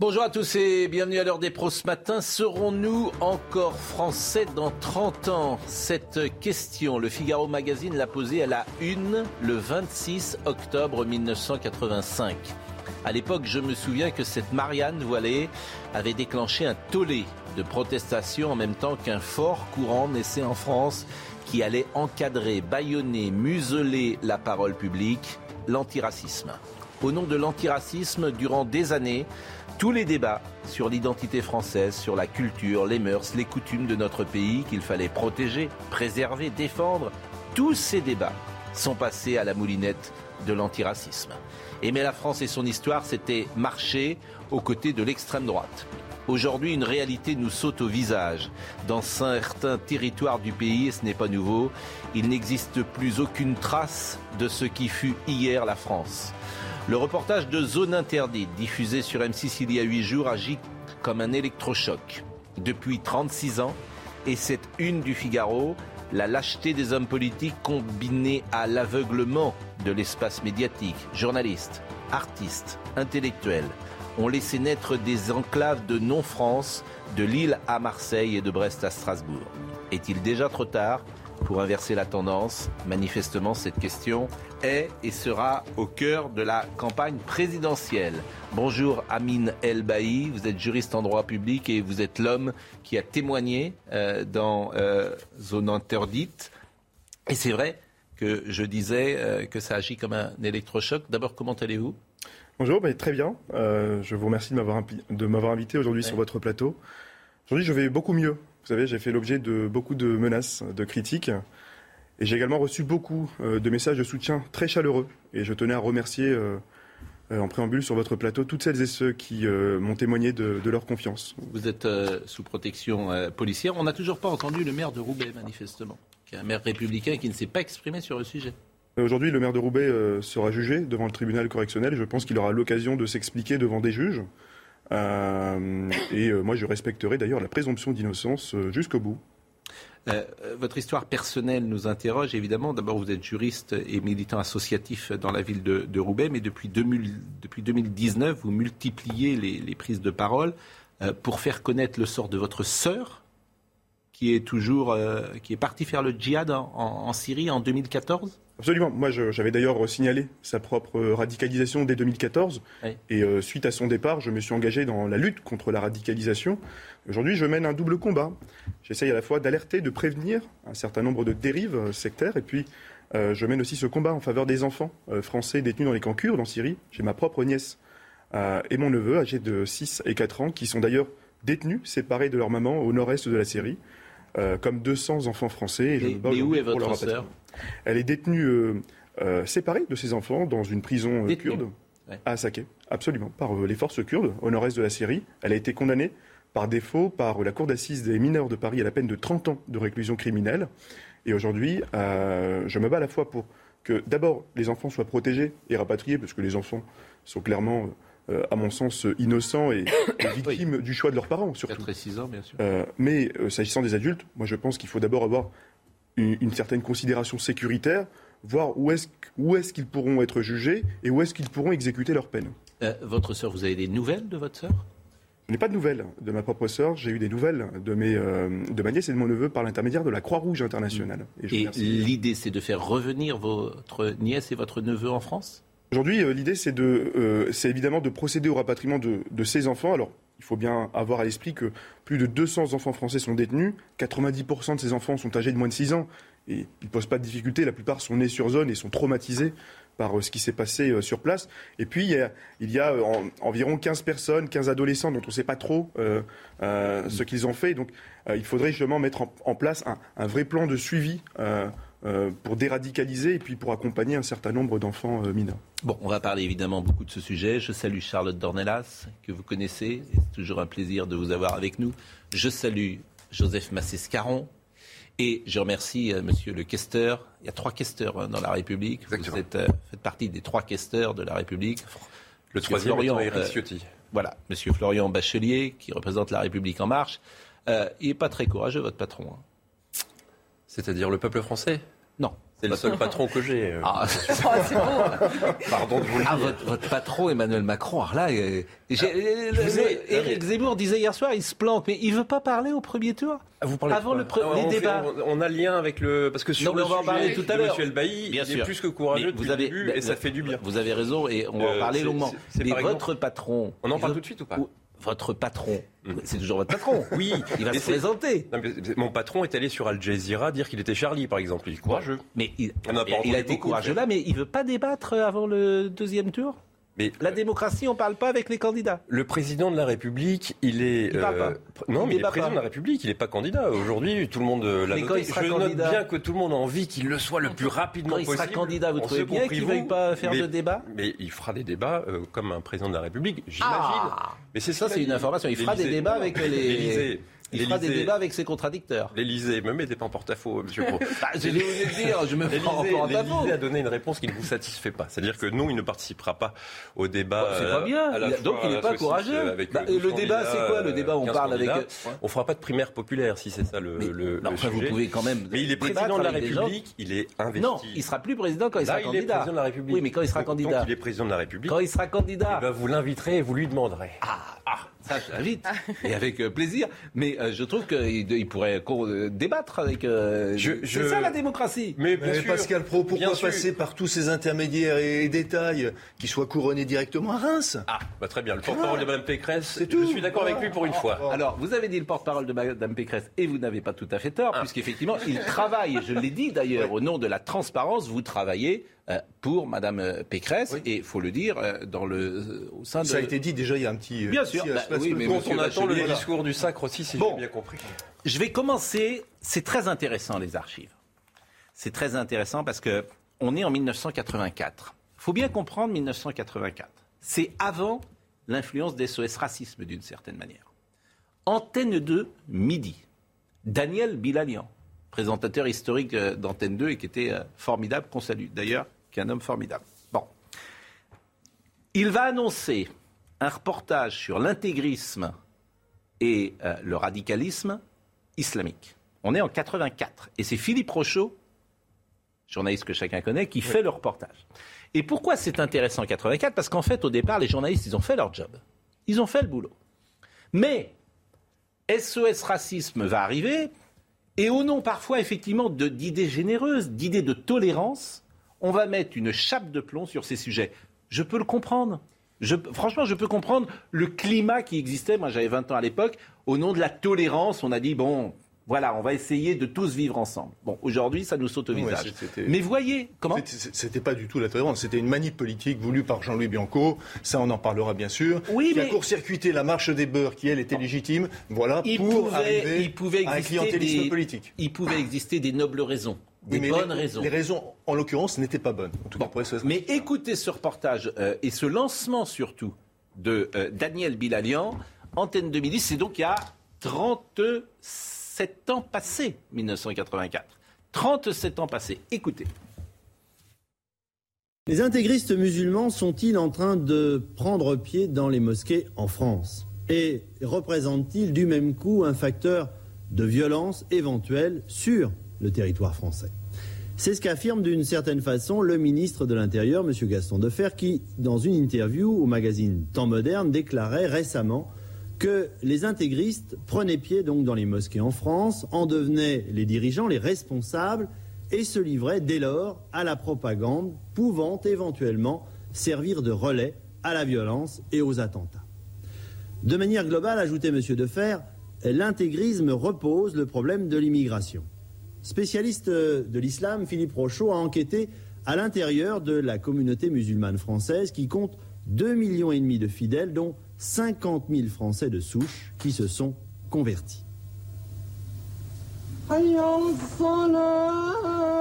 Bonjour à tous et bienvenue à l'heure des pros ce matin. Serons-nous encore français dans 30 ans? Cette question, le Figaro Magazine l'a posée à la une le 26 octobre 1985. À l'époque, je me souviens que cette Marianne Voilée avait déclenché un tollé de protestation en même temps qu'un fort courant naissait en France qui allait encadrer, bâillonner, museler la parole publique, l'antiracisme. Au nom de l'antiracisme, durant des années, tous les débats sur l'identité française, sur la culture, les mœurs, les coutumes de notre pays qu'il fallait protéger, préserver, défendre, tous ces débats sont passés à la moulinette de l'antiracisme. Aimer la France et son histoire, c'était marcher aux côtés de l'extrême droite. Aujourd'hui, une réalité nous saute au visage. Dans certains territoires du pays, et ce n'est pas nouveau, il n'existe plus aucune trace de ce qui fut hier la France. Le reportage de Zone Interdite, diffusé sur M6 il y a huit jours, agit comme un électrochoc. Depuis 36 ans, et cette une du Figaro, la lâcheté des hommes politiques combinée à l'aveuglement de l'espace médiatique, journalistes, artistes, intellectuels, ont laissé naître des enclaves de non-France, de Lille à Marseille et de Brest à Strasbourg. Est-il déjà trop tard pour inverser la tendance Manifestement, cette question est et sera au cœur de la campagne présidentielle. Bonjour Amine El Bailly, vous êtes juriste en droit public et vous êtes l'homme qui a témoigné euh, dans euh, Zone Interdite. Et c'est vrai que je disais euh, que ça agit comme un électrochoc. D'abord, comment allez-vous? Bonjour, bah, très bien. je vous remercie de m'avoir invité aujourd'hui sur votre plateau. Aujourd'hui, je vais beaucoup mieux. Vous savez, j'ai fait l'objet de beaucoup de menaces, de critiques. Et j'ai également reçu beaucoup euh, de messages de soutien très chaleureux. Et je tenais à remercier euh, euh, en préambule sur votre plateau toutes celles et ceux qui m'ont témoigné de, leur confiance. Vous êtes sous protection policière. On n'a toujours pas entendu le maire de Roubaix, manifestement, qui est un maire républicain qui ne s'est pas exprimé sur le sujet. Aujourd'hui, le maire de Roubaix sera jugé devant le tribunal correctionnel. Je pense qu'il aura l'occasion de s'expliquer devant des juges. Euh, et euh, moi, je respecterai d'ailleurs la présomption d'innocence euh, jusqu'au bout. votre histoire personnelle nous interroge évidemment. D'abord, vous êtes juriste et militant associatif dans la ville de, Roubaix, mais depuis, 2019, vous multipliez les, prises de parole pour faire connaître le sort de votre sœur, qui est toujours, qui est partie faire le djihad en Syrie en 2014. Absolument. Moi, j'avais d'ailleurs signalé sa propre radicalisation dès 2014. Et euh, suite à son départ, je me suis engagé dans la lutte contre la radicalisation. Aujourd'hui, je mène un double combat. J'essaye à la fois d'alerter, de prévenir un certain nombre de dérives euh, sectaires. Et puis, euh, je mène aussi ce combat en faveur des enfants français détenus dans les camps kurdes en Syrie. J'ai ma propre nièce et mon neveu, âgé de 6 et 4 ans, qui sont d'ailleurs détenus, séparés de leur maman au nord-est de la Syrie. Comme 200 enfants français. Et, où est votre sœur? Elle est détenue euh, euh, séparée de ses enfants dans une prison euh, kurde à Saké, absolument, par les forces kurdes au nord-est de la Syrie. Elle a été condamnée par défaut par la Cour d'assises des mineurs de Paris à la peine de 30 ans de réclusion criminelle. Et aujourd'hui, je me bats à la fois pour que d'abord les enfants soient protégés et rapatriés, parce que les enfants sont clairement, à mon sens, innocents et, victimes du choix de leurs parents, surtout. 4 et 6 ans, bien sûr. mais s'agissant des adultes, moi je pense qu'il faut d'abord avoir une, certaine considération sécuritaire, voir où est-ce où est qu'ils pourront être jugés et où est-ce qu'ils pourront exécuter leur peine. Euh, votre sœur, vous avez des nouvelles de votre sœur? Je n'ai pas de nouvelles de ma propre sœur. J'ai eu des nouvelles de, mes, euh, de ma nièce et de mon neveu par l'intermédiaire de la Croix-Rouge internationale. Et, l'idée, c'est de faire revenir votre nièce et votre neveu en France? Aujourd'hui, euh, l'idée, c'est, de, c'est évidemment de procéder au rapatriement de, ces enfants. Alors, il faut bien avoir à l'esprit que plus de 200 enfants français sont détenus, 90% de ces enfants sont âgés de moins de 6 ans, et ils ne posent pas de difficultés, la plupart sont nés sur zone et sont traumatisés par euh, ce qui s'est passé euh, sur place. Et puis, il y a, euh, environ 15 personnes, 15 adolescents dont on ne sait pas trop ce qu'ils ont fait. Donc, il faudrait justement mettre en, place un, vrai plan de suivi pour déradicaliser et puis pour accompagner un certain nombre d'enfants mineurs. Bon, on va parler évidemment beaucoup de ce sujet. Je salue Charlotte Dornelas, que vous connaissez. C'est toujours un plaisir de vous avoir avec nous. Je salue Joseph Massescaron, et je remercie euh, monsieur le questeur. Il y a trois questeurs hein, dans la République. Vous êtes, euh, faites partie des trois questeurs de la République. Le troisième Florian, Eric euh, voilà, monsieur Florian Bachelier, qui représente la République en marche. il n'est pas très courageux, votre patron. Hein. C'est-à-dire le peuple français Non. C'est le seul patron que j'ai. Euh. Ah, c'est bon. Pardon de vous le ah, dire. votre, patron, Emmanuel Macron, alors là, euh, Éric Zemmour disait hier soir, il se plante, mais il veut pas parler au premier tour. Ah, vous parlez Avant le les débats. on, a le lien avec le parce que sur le on va en parler tout à l'heure. Monsieur Elbaï, il est plus que courageux vous avez, début, et ça fait du bien. Vous avez raison et on va en euh, parler longuement. Mais votre patron. On en parle tout de suite ou pas? Votre patron, mm. c'est toujours votre patron. Oui, il va se présenter. mon patron est allé sur Al Jazeera dire qu'il était Charlie, par exemple. Il est courageux. Mais il, il a été courageux là, mais il veut pas débattre avant le deuxième tour? Mais la démocratie, on ne parle pas avec les candidats. Le président de la République, il est. Il parle pas. Euh, non, mais il est président de la République, il n'est pas candidat. Aujourd'hui, tout le monde euh, l'a noté. Je note bien que tout le monde a envie qu'il le soit le plus rapidement possible. Quand il sera candidat, vous trouvez bien qu'il ne veuille pas faire de débat Mais il fera des débats euh, comme un président de la République, j'imagine. Ah mais c'est ça, c'est une information. Il fera des débats avec les. Il fera des débats avec ses contradicteurs. L'Élysée, me mettez pas en porte-à-faux, monsieur Pro. bah, je l'ai osé dire, je me prends en porte-à-faux. L'Élysée a donné une réponse qui ne vous satisfait pas. C'est-à-dire que non, il ne participera pas au débat. Bah, c'est pas bien. Euh, donc il n'est pas courageux. Bah, le débat, c'est quoi Le débat, on parle avec. On fera pas de primaire populaire si c'est ça le, le, non, enfin, Vous pouvez quand même. Mais il est président de la République, il est investi. Non, il sera plus président quand il sera candidat. Il est président de la République. Oui, mais quand il sera candidat. il est président de la République. Quand il sera candidat. Eh ben, vous l'inviterez et vous lui demanderez. Ah, ah ça, l'invite. et avec euh, plaisir. Mais euh, je trouve qu'il il pourrait euh, débattre avec. C'est ça la démocratie. Mais, Pascal Pro, pourquoi passer par tous ces intermédiaires et, détails qui soient couronnés directement à Reims? Ah, bah très bien. Le porte-parole de Mme Pécresse, je suis d'accord avec lui pour une fois. Alors, vous avez dit le porte-parole de Mme Pécresse et vous n'avez pas tout à fait tort, ah. puisqu'effectivement, il travaille, je l'ai dit d'ailleurs, au nom de la transparence, vous travaillez pour Madame euh, Pécresse et il faut le dire euh, dans le au sein de ça a été dit déjà il y a un petit bien sûr. bah, oui, mais on attend le discours du sacre aussi si j'ai bien compris. Je vais commencer. C'est très intéressant les archives. C'est très intéressant parce que on est en 1984 il faut bien comprendre 1984 c'est avant l'influence des SOS racisme d'une certaine manière. Antenne 2 midi. Daniel Bilalian présentateur historique d'Antenne 2 et qui était formidable, qu'on salue. D'ailleurs, qui est un homme formidable. Bon. Il va annoncer un reportage sur l'intégrisme et euh, le radicalisme islamique. On est en 84 et c'est Philippe Rochaud, journaliste que chacun connaît, qui fait le reportage. Et pourquoi c'est intéressant en 84 Parce qu'en fait, au départ, les journalistes, ils ont fait leur job. Ils ont fait le boulot. Mais SOS Racisme va arriver, et au nom parfois, effectivement, d'idées généreuses, d'idées de tolérance, on va mettre une chape de plomb sur ces sujets. Je peux le comprendre. franchement, je peux comprendre le climat qui existait. Moi, j'avais 20 ans à l'époque. Au nom de la tolérance, on a dit bon, voilà, on va essayer de tous vivre ensemble. Bon, aujourd'hui, ça nous saute au visage. Mais voyez, comment C'était pas du tout la tolérance, c'était une manip politique voulue par Jean-Louis Bianco, ça on en parlera bien sûr, oui, qui a court-circuité la marche des beurs qui, elle, était légitime, voilà, il pour pouvait, arriver il pouvait à un clientélisme politique. Il pouvait exister des nobles raisons des bonnes raisons. Les raisons, en l'occurrence, n'étaient pas bonnes. mais écoutez ce reportage euh, et ce lancement surtout de euh, Daniel Bilalian, Antenne 2010, c'est donc il y a 37 ans passés, 1984. 37 ans passés. Écoutez. Les intégristes musulmans sont-ils en train de prendre pied dans les mosquées en France? Et représentent-ils du même coup un facteur de violence éventuelle sur le territoire français. C'est ce qu'affirme d'une certaine façon le ministre de l'Intérieur, M. Gaston Defer, qui, dans une interview au magazine Temps Moderne, déclarait récemment que les intégristes prenaient pied dans les mosquées en France, en devenaient les dirigeants, les responsables, et se livraient dès lors à la propagande, pouvant éventuellement servir de relais à la violence et aux attentats. De manière globale, ajoutait M. Defer, l'intégrisme repose le problème de l'immigration. Spécialiste de l'islam, Philippe Rochaud a enquêté à l'intérieur de la communauté musulmane française qui compte 2,5 millions et demi de fidèles, dont 50 000 Français de souche qui se sont convertis.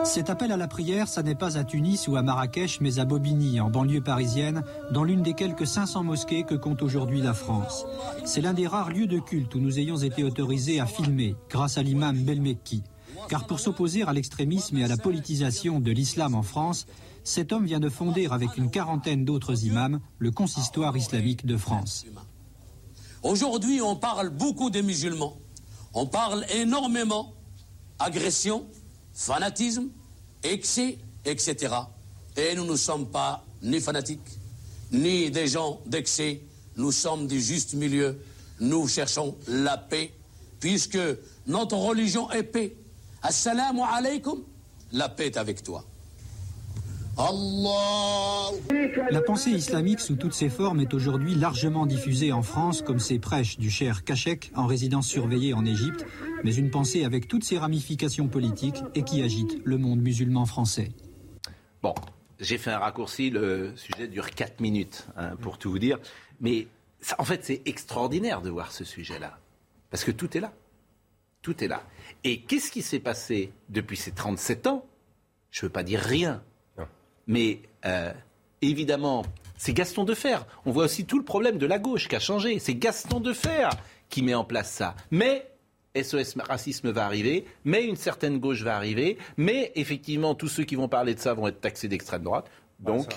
Cet appel à la prière, ça n'est pas à Tunis ou à Marrakech, mais à Bobigny, en banlieue parisienne, dans l'une des quelques 500 mosquées que compte aujourd'hui la France. C'est l'un des rares lieux de culte où nous ayons été autorisés à filmer, grâce à l'imam Belmekki. Car pour s'opposer à l'extrémisme et à la politisation de l'islam en France, cet homme vient de fonder avec une quarantaine d'autres imams le consistoire islamique de France. Aujourd'hui, on parle beaucoup des musulmans. On parle énormément agression, fanatisme, excès, etc. Et nous ne sommes pas ni fanatiques, ni des gens d'excès. Nous sommes du juste milieu. Nous cherchons la paix, puisque notre religion est paix. Assalamu alaikum, la paix est avec toi. La pensée islamique sous toutes ses formes est aujourd'hui largement diffusée en France, comme ces prêches du cher Kachek en résidence surveillée en Égypte, mais une pensée avec toutes ses ramifications politiques et qui agite le monde musulman français. Bon, j'ai fait un raccourci, le sujet dure 4 minutes, hein, pour tout vous dire, mais en fait c'est extraordinaire de voir ce sujet-là, parce que tout est là. Tout est là. Et qu'est-ce qui s'est passé depuis ces 37 ans? Je ne veux pas dire rien, mais euh, évidemment, c'est Gaston Defer. On voit aussi tout le problème de la gauche qui a changé. C'est Gaston Defer qui met en place ça. Mais SOS Racisme va arriver, mais une certaine gauche va arriver, mais effectivement, tous ceux qui vont parler de ça vont être taxés d'extrême droite. Donc,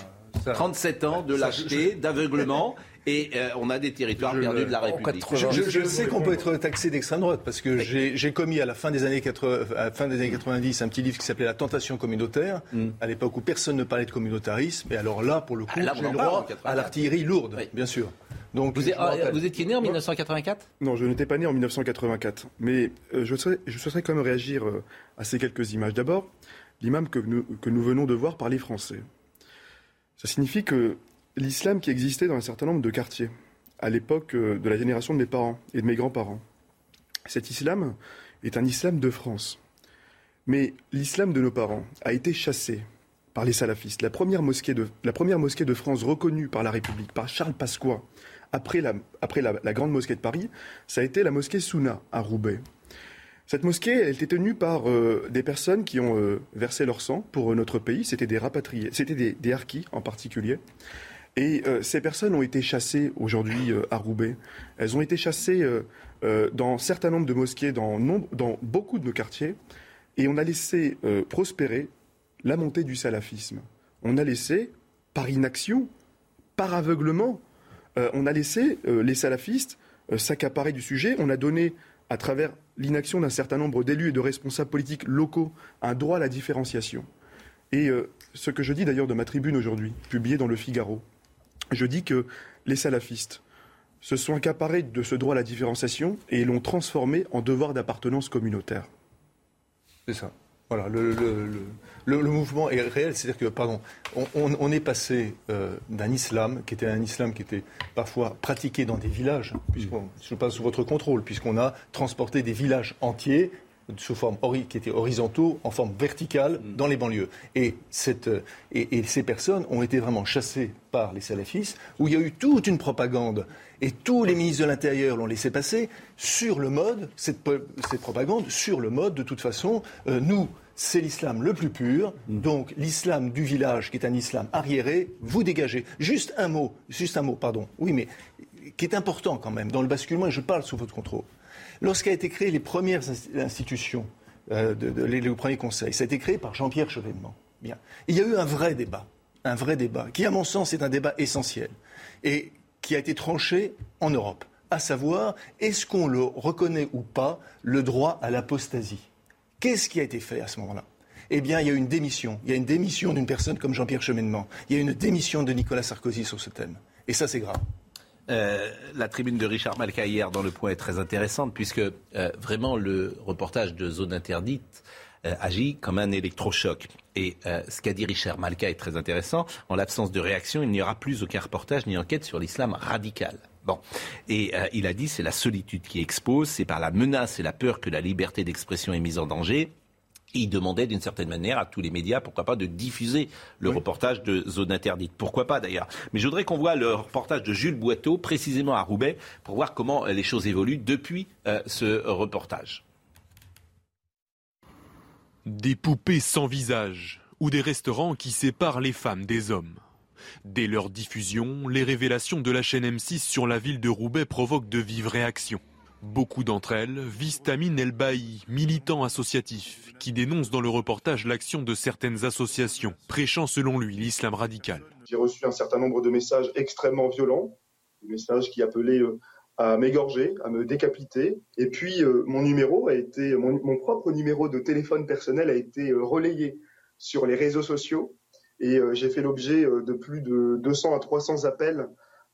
37 ans de lâcheté, d'aveuglement. Et euh, on a des territoires perdus de la République. Je, sais qu'on peut être taxé d'extrême droite parce que j'ai commis à la fin des années 80, à fin des années 90 un petit livre qui s'appelait La tentation communautaire, mm. à l'époque où personne ne parlait de communautarisme. Et alors là, pour le coup, ah, j'ai le droit à l'artillerie lourde, bien sûr. Donc, vous, ah, vous, étiez né en 1984 Non, je n'étais pas né en 1984. Mais euh, je, souhaiterais, je, souhaiterais, quand même réagir euh, à ces quelques images. D'abord, l'imam que nous, que nous venons de voir parler français. Ça signifie que l'islam qui existait dans un certain nombre de quartiers, à l'époque euh, de la génération de mes parents et de mes grands-parents, cet islam est un islam de France. Mais l'islam de nos parents a été chassé par les salafistes. La première mosquée de, la première mosquée de France reconnue par la République, par Charles Pasqua, après, la, après la, grande mosquée de Paris, ça a été la mosquée Souna à Roubaix. Cette mosquée, elle était tenue par euh, des personnes qui ont euh, versé leur sang pour notre pays. C'était des rapatriés, c'était des, des en particulier. Et euh, ces personnes ont été chassées aujourd'hui euh, à Roubaix. Elles ont été chassées euh, dans un certain nombre de mosquées, dans, dans, beaucoup de nos quartiers. Et on a laissé prospérer la montée du salafisme. On a laissé, par inaction, par aveuglement, on a laissé les salafistes s'accaparer du sujet. On a donné, à travers l'inaction d'un certain nombre d'élus et de responsables politiques locaux, un droit à la différenciation. Et ce que je dis d'ailleurs de ma tribune aujourd'hui, publiée dans le Figaro, je dis que les salafistes se sont accaparés de ce droit à la différenciation et l'ont transformé en devoir d'appartenance communautaire. C'est ça. Voilà, le, mouvement est réel, c'est-à-dire que, pardon, on, est passé euh, d'un islam qui était un islam qui était parfois pratiqué dans des villages, puisqu'on, passe sous votre contrôle, puisqu'on a transporté des villages entiers sous forme qui étaient horizontaux, en forme verticale, mm. dans les banlieues. Et, cette, et, ces personnes ont été vraiment chassées par les salafistes, où il y a eu toute une propagande, et tous les ministres de l'Intérieur l'ont laissé passer, sur le mode, cette, cette, propagande, sur le mode, de toute façon, euh, nous, c'est l'islam le plus pur, mm. donc l'islam du village, qui est un islam arriéré, vous dégagez. Juste un mot, juste un mot, pardon. Oui, mais qui est important quand même dans le basculement, et je parle sous votre contrôle. Lorsqu'a été créé les premières institutions, euh, de, le premier conseil, ça a été créé par Jean-Pierre Chevènement. Bien. Il y a eu un vrai débat, un vrai débat, qui, à mon sens, est un débat essentiel et qui a été tranché en Europe. À savoir, est-ce qu'on le reconnaît ou pas, le droit à l'apostasie? Qu'est-ce qui a été fait à ce moment-là? Eh bien, il y a eu une démission. Il y a une démission d'une personne comme Jean-Pierre Chevènement. Il y a une démission de Nicolas Sarkozy sur ce thème. Et ça, c'est grave. Euh, la tribune de Richard Malka hier dans Le Point est très intéressante puisque euh, vraiment le reportage de Zone Interdite euh, agit comme un électrochoc. Et ce qu'a dit Richard Malka est très intéressant. En l'absence de réaction, il n'y aura plus aucun reportage ni enquête sur l'islam radical. Bon. Et il a dit c'est la solitude qui expose, c'est par la menace et la peur que la liberté d'expression est mise en danger. Il demandait d'une certaine manière à tous les médias, pourquoi pas, de diffuser le reportage de Zone Interdite. Pourquoi pas d'ailleurs. Mais je voudrais qu'on voit le reportage de Jules Boiteau, précisément à Roubaix, pour voir comment les choses évoluent depuis euh, ce reportage. Des poupées sans visage ou des restaurants qui séparent les femmes des hommes. Dès leur diffusion, les révélations de la chaîne M6 sur la ville de Roubaix provoquent de vives réactions. Beaucoup d'entre elles visent Amin El militant associatif, qui dénonce dans le reportage l'action de certaines associations, prêchant selon lui l'islam radical. J'ai reçu un certain nombre de messages extrêmement violents, des messages qui appelaient euh, à m'égorger, à me décapiter. Et puis euh, mon numéro a été, mon, propre numéro de téléphone personnel a été euh, relayé sur les réseaux sociaux et j'ai fait l'objet de plus de 200 à 300 appels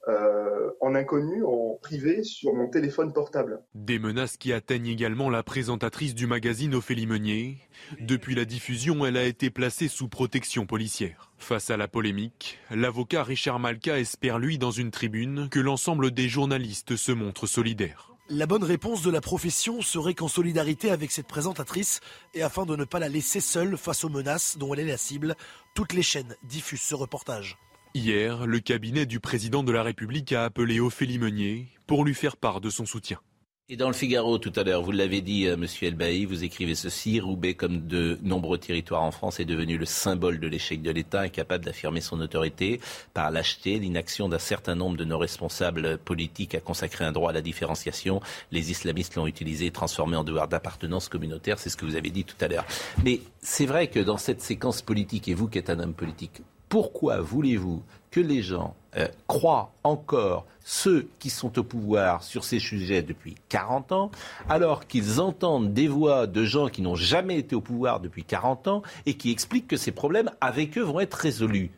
euh, en inconnu, en privé, sur mon téléphone portable. Des menaces qui atteignent également la présentatrice du magazine Ophélie Meunier. Depuis la diffusion, elle a été placée sous protection policière. Face à la polémique, l'avocat Richard Malka espère, lui, dans une tribune, que l'ensemble des journalistes se montrent solidaires. La bonne réponse de la profession serait qu'en solidarité avec cette présentatrice, et afin de ne pas la laisser seule face aux menaces dont elle est la cible, toutes les chaînes diffusent ce reportage. Hier, le cabinet du président de la République a appelé Ophélie Meunier pour lui faire part de son soutien. Et dans le Figaro tout à l'heure, vous l'avez dit, euh, Monsieur Elbaï, vous écrivez ceci Roubaix, comme de nombreux territoires en France, est devenu le symbole de l'échec de l'État, incapable d'affirmer son autorité par lâcheté, l'inaction d'un certain nombre de nos responsables politiques à consacrer un droit à la différenciation. Les islamistes l'ont utilisé, transformé en devoir d'appartenance communautaire. C'est ce que vous avez dit tout à l'heure. Mais c'est vrai que dans cette séquence politique, et vous qui êtes un homme politique, pourquoi voulez-vous que les gens euh, croient encore ceux qui sont au pouvoir sur ces sujets depuis 40 ans, alors qu'ils entendent des voix de gens qui n'ont jamais été au pouvoir depuis 40 ans et qui expliquent que ces problèmes avec eux vont être résolus?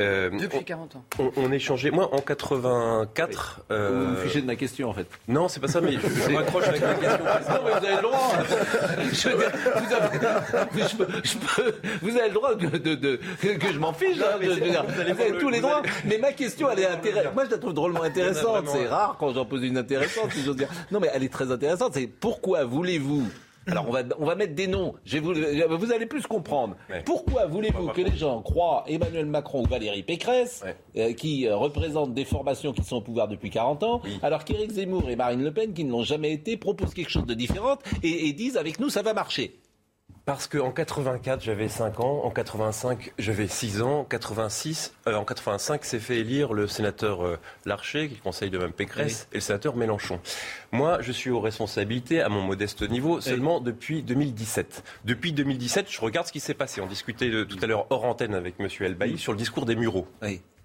Euh, Depuis 40 ans. On, échangeait. Moi, en 84. Euh... Vous vous fichez de ma question, en fait. Non, c'est pas ça, mais je, je m'accroche avec ma question. Non, mais vous avez le droit. je veux dire, vous, avez, je peux, je peux, vous avez le droit de, de, de que je m'en fiche. Hein, vous avez tous les droits. Mais ma question, elle est intéressante. Moi, je la trouve drôlement intéressante. C'est rare quand j'en pose une intéressante, si j'ose dire. Non, mais elle est très intéressante. C'est pourquoi voulez-vous alors on va, on va mettre des noms. Je vous, vous allez plus comprendre. Pourquoi voulez-vous que les gens croient Emmanuel Macron ou Valérie Pécresse, euh, qui euh, représentent des formations qui sont au pouvoir depuis 40 ans, alors qu'Éric Zemmour et Marine Le Pen, qui ne l'ont jamais été, proposent quelque chose de différent et disent avec nous ça va marcher parce qu'en 84, j'avais 5 ans, en 85, j'avais 6 ans, en 86, euh, en 85, s'est fait élire le sénateur euh, Larcher, qui conseille de même Pécresse, et le sénateur Mélenchon. Moi, je suis aux responsabilités, à mon modeste niveau, seulement depuis 2017. Depuis 2017, je regarde ce qui s'est passé. On discutait tout à l'heure hors antenne avec M. Elbaï sur le discours des Mureaux.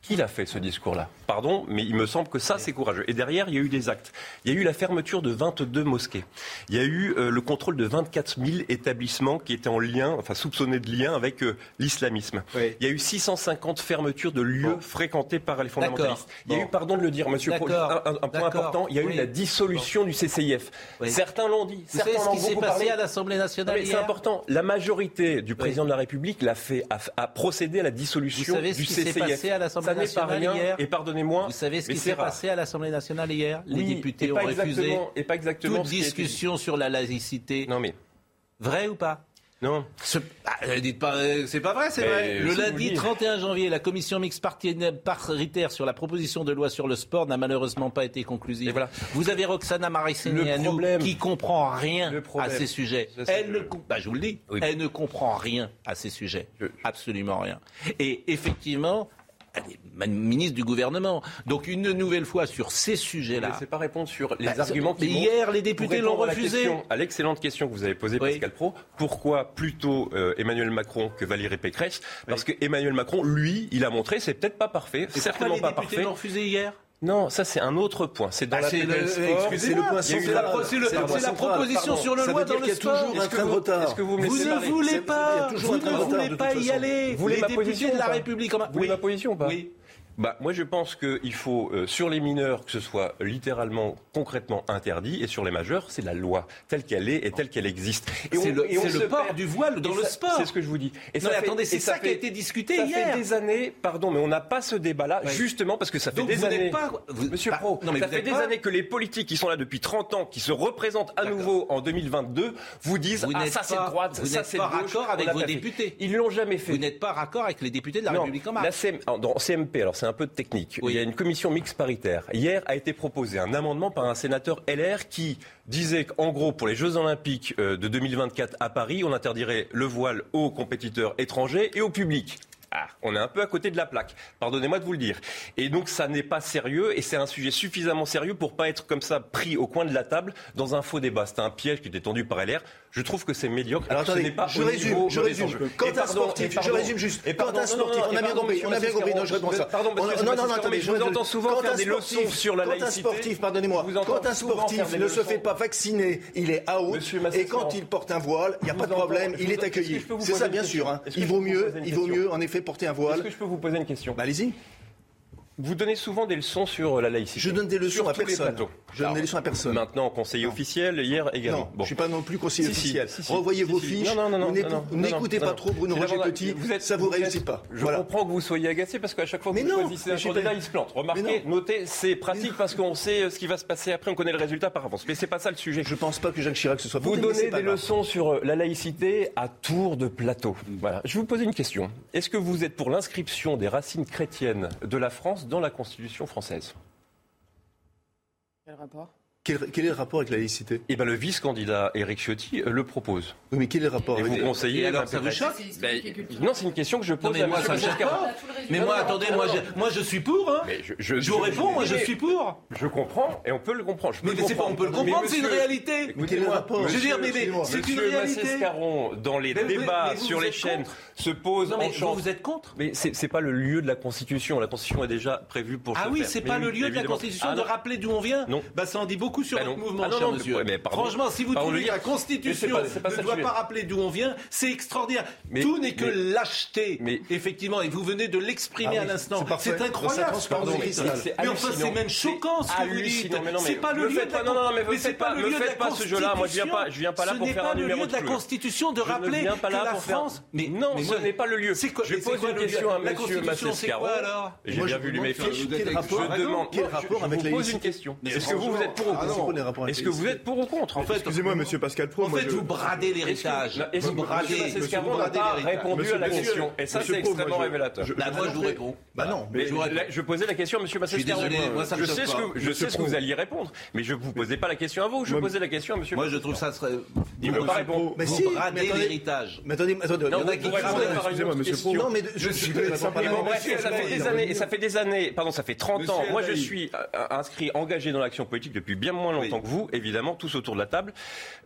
Qui l'a fait ce discours-là? Pardon, mais il me semble que ça, c'est courageux. Et derrière, il y a eu des actes. Il y a eu la fermeture de 22 mosquées. Il y a eu euh, le contrôle de 24 000 établissements qui étaient en lien, enfin soupçonnés de lien avec euh, l'islamisme. Il y a eu 650 fermetures de lieux fréquentés par les fondamentalistes. Il y a eu, pardon de le dire, monsieur un, point important, il y a eu la dissolution du CCIF. Certains l'ont dit. Vous savez ce qui s'est passé à l'Assemblée nationale C'est important. La majorité du président de la République l'a fait, a, procédé à la dissolution Vous savez ce qui s'est passé à l'Assemblée et pardonnez-moi. Vous savez ce qui s'est passé à l'Assemblée nationale hier? Les députés ont refusé et pas exactement toute discussion sur la laïcité. Non mais vrai ou pas? Non. Ah, dites pas, euh, c'est pas vrai, c'est vrai. Le lundi 31 janvier, la commission mixte paritaire sur la proposition de loi sur le sport n'a malheureusement pas été conclusive. Voilà. Vous avez Roxana Marissinianou qui comprend rien à ces sujets. Elle ne, bah, je vous le dis, elle ne comprend rien à ces sujets, absolument rien. Et effectivement, ministre du gouvernement. Donc une nouvelle fois sur ces sujets-là. Ne pas répondre sur les bah, arguments qui Hier, les députés l'ont refusé. À l'excellente question que vous avez posée, Pascal Pro, pourquoi plutôt euh, Emmanuel Macron que Valérie Pécresse? Parce que Emmanuel Macron, lui, il a montré, c'est peut-être pas parfait, certainement pas parfait. Les députés l'ont refusé hier? Non, ça c'est un autre point. C'est dans bah, la le, C'est le point C'est la, la, proposition sur le loi dans le sport. toujours un train de retard. vous, vous ne voulez pas, vous ne voulez pas y aller. Vous voulez les députés de la République. Vous voulez ma position ou pas Oui. Bah, Moi, je pense qu'il faut, euh, sur les mineurs, que ce soit littéralement, concrètement interdit, et sur les majeurs, c'est la loi telle qu'elle est et telle qu'elle existe. C'est le, le port du voile dans le sport. C'est ce que je vous dis. Et non, attendez, c'est ça, qui a été discuté ça hier. Ça fait des années, pardon, mais on n'a pas ce débat-là, justement parce que ça fait des années. Pas, Monsieur Pro, non, mais ça fait des années que les politiques qui sont là depuis 30 ans, qui se représentent à nouveau en 2022, vous disent vous ah ça c'est droite, vous ça c'est pas raccord avec vos députés. Ils l'ont jamais fait. Vous n'êtes pas raccord avec les députés de la République en marche. La CMP, alors c'est un peu technique. Il y a une commission mixte paritaire. Hier a été proposé un amendement par un sénateur LR qui disait qu'en gros pour les Jeux Olympiques de 2024 à Paris, on interdirait le voile aux compétiteurs étrangers et au public. Ah, on est un peu à côté de la plaque. Pardonnez-moi de vous le dire. Et donc, ça n'est pas sérieux et c'est un sujet suffisamment sérieux pour pas être comme ça pris au coin de la table dans un faux débat. C'était un piège qui était tendu par LR. Je trouve que c'est médiocre. Alors attendez, ce pas je résume, je résume. Quand un sportif, je résume juste. Et quand un sportif, on a bien compris, on a bien compris. Non, je réponds ça. Pardon, non, non, non, attendez, je vous entends souvent faire des leçons sur la laïcité. Quand un sportif, pardonnez-moi, quand un sportif ne se fait pas vacciner, il est out. Et quand il porte un voile, il n'y a pas de problème, il est accueilli. C'est ça, bien sûr. Il vaut mieux, il vaut mieux, en effet, porter un voile je peux vous poser une question? Bah, Allez-y. Vous donnez souvent des leçons sur la laïcité. Je donne des leçons à personne. Je donne des leçons à personne. Maintenant, conseiller officiel, hier également. Non, bon. je ne suis pas non plus conseiller officiel. Revoyez vos fiches. Non, non, non, N'écoutez pas trop Bruno Roger Petit. Vous êtes, ça vous, réussit pas. Je comprends que vous soyez agacé parce qu'à chaque fois que vous choisissez un candidat, il se plante. Remarquez, notez, c'est pratique parce qu'on sait ce qui va se passer après, on connaît le résultat par avance. Mais c'est pas ça le sujet. Je ne pense pas que Jacques Chirac se soit Vous donnez des leçons sur la laïcité à tour de plateau. Voilà. Je vais vous poser une question. Est-ce que vous êtes pour l'inscription des racines chrétiennes de la France dans la Constitution française. Quel rapport? Quel, quel, est le rapport avec la laïcité Eh bien, le vice-candidat Éric Ciotti le propose. Oui, mais quel est le rapport Et avec vous conseillez alors, ça vous choque ben, Non, c'est une question que je pose non, mais à moi, ça me choque pas. Mais moi, attendez, moi, je, moi, je suis pour. Hein. Mais je, je, je, vous réponds, moi, je suis pour. Je comprends, et on peut le comprendre. Je peux mais, mais comprendre. on peut le comprendre, c'est une réalité. Quel est le rapport Je veux dire, mais, mais c'est une réalité. Monsieur Scarron, dans les débats sur les chaînes, se pose en chant. Vous êtes contre Mais c'est pas le lieu de la Constitution. La Constitution est déjà prévue pour. Ah oui, c'est pas le lieu de la Constitution de rappeler d'où on vient. Non. Bah, ça en dit beaucoup sur votre mouvement, cher monsieur. Franchement, si vous trouvez que la Constitution ne doit pas rappeler d'où on vient, c'est extraordinaire. Tout n'est que lâcheté, effectivement, et vous venez de l'exprimer à l'instant. C'est incroyable. Mais enfin, c'est même choquant ce que vous dites. C'est pas le lieu de la Non, non, mais c'est pas le lieu de la ce jeu-là. Moi, je viens pas, je viens pas là pour faire un numéro de la Constitution de rappeler que la France. Mais non, ce n'est pas le lieu. Je pose une question à Monsieur Massescaro. J'ai bien vu mes fiches. Je demande. Quel rapport avec la pose une question. Est-ce que vous êtes pour ou contre Est-ce que vous êtes pour ou contre En fait, excusez-moi, Monsieur Pascal Pro. En fait, vous bradez l'héritage. Vous bradez. Massescaron n'a pas répondu à la question. Et ça, c'est extrêmement révélateur. Moi, je vous réponds. Bah non. Je posais la question à Monsieur Massescaron. Je sais ce que je sais ce que vous alliez répondre, mais je vous posais pas la question à vous. Je posais la question à Monsieur. Moi, je trouve ça serait. Il ne pas répondre. Mais si. Bradez l'héritage. Mais attendez, attendez. Non, une autre question. Non, mais je suis simplement. Ça fait des années. Ça fait des années. Pardon, ça fait 30 ans. Moi, je suis inscrit, engagé dans l'action politique depuis bien moins longtemps que vous, évidemment, tous autour de la table.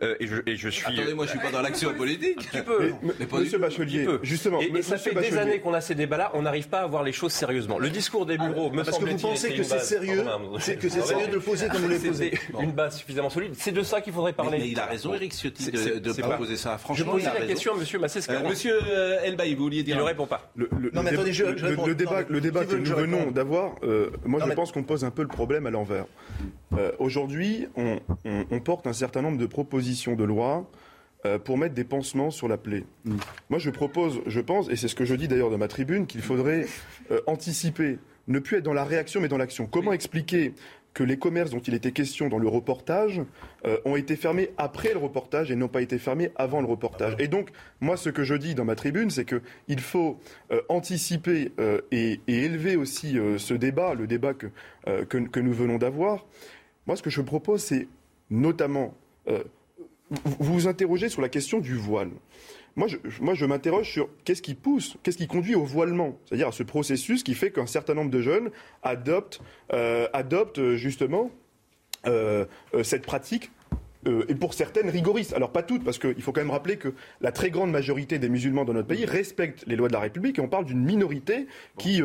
Et je, et je suis. Attendez, moi, je suis pas dans l'action politique. Tu peux. Monsieur Bachelier, justement. Et ça fait des années qu'on a ces débats-là. On n'arrive pas à voir les choses sérieusement. Le discours des bureaux, me Parce que vous pensez que c'est sérieux, c'est que c'est sérieux de le poser comme vous l'avez posé. Une base suffisamment solide. C'est de ça qu'il faudrait parler. Mais il a raison, Eric Ciotti, de proposer ça. Franchement, je posais la question à Monsieur Massescaron. Monsieur Elbaï, vous vouliez dire Il ne répond pas. Non, mais attendez, je Le débat, le débat que nous venons d'avoir, moi, je pense qu'on pose un peu le problème à l'envers. Aujourd'hui, on porte un certain nombre de propositions de loi pour mettre des pansements sur la plaie. Moi, je propose, je pense, et c'est ce que je dis d'ailleurs dans ma tribune, qu'il faudrait anticiper, ne plus être dans la réaction, mais dans l'action. Comment expliquer que les commerces dont il était question dans le reportage euh, ont été fermés après le reportage et n'ont pas été fermés avant le reportage? Et donc, moi, ce que je dis dans ma tribune, c'est qu'il faut euh, anticiper euh, et, et, élever aussi ce débat, le débat que, que, que nous venons d'avoir. Moi, ce que je propose, c'est notamment vous vous interrogez sur la question du voile. Moi, je, m'interroge sur qu'est-ce qui pousse, qu'est-ce qui conduit au voilement, c'est-à-dire à ce processus qui fait qu'un certain nombre de jeunes adoptent, euh, justement euh, euh, cette pratique. Et pour certaines rigoristes. Alors pas toutes, parce qu'il faut quand même rappeler que la très grande majorité des musulmans dans notre pays respectent les lois de la République et on parle d'une minorité qui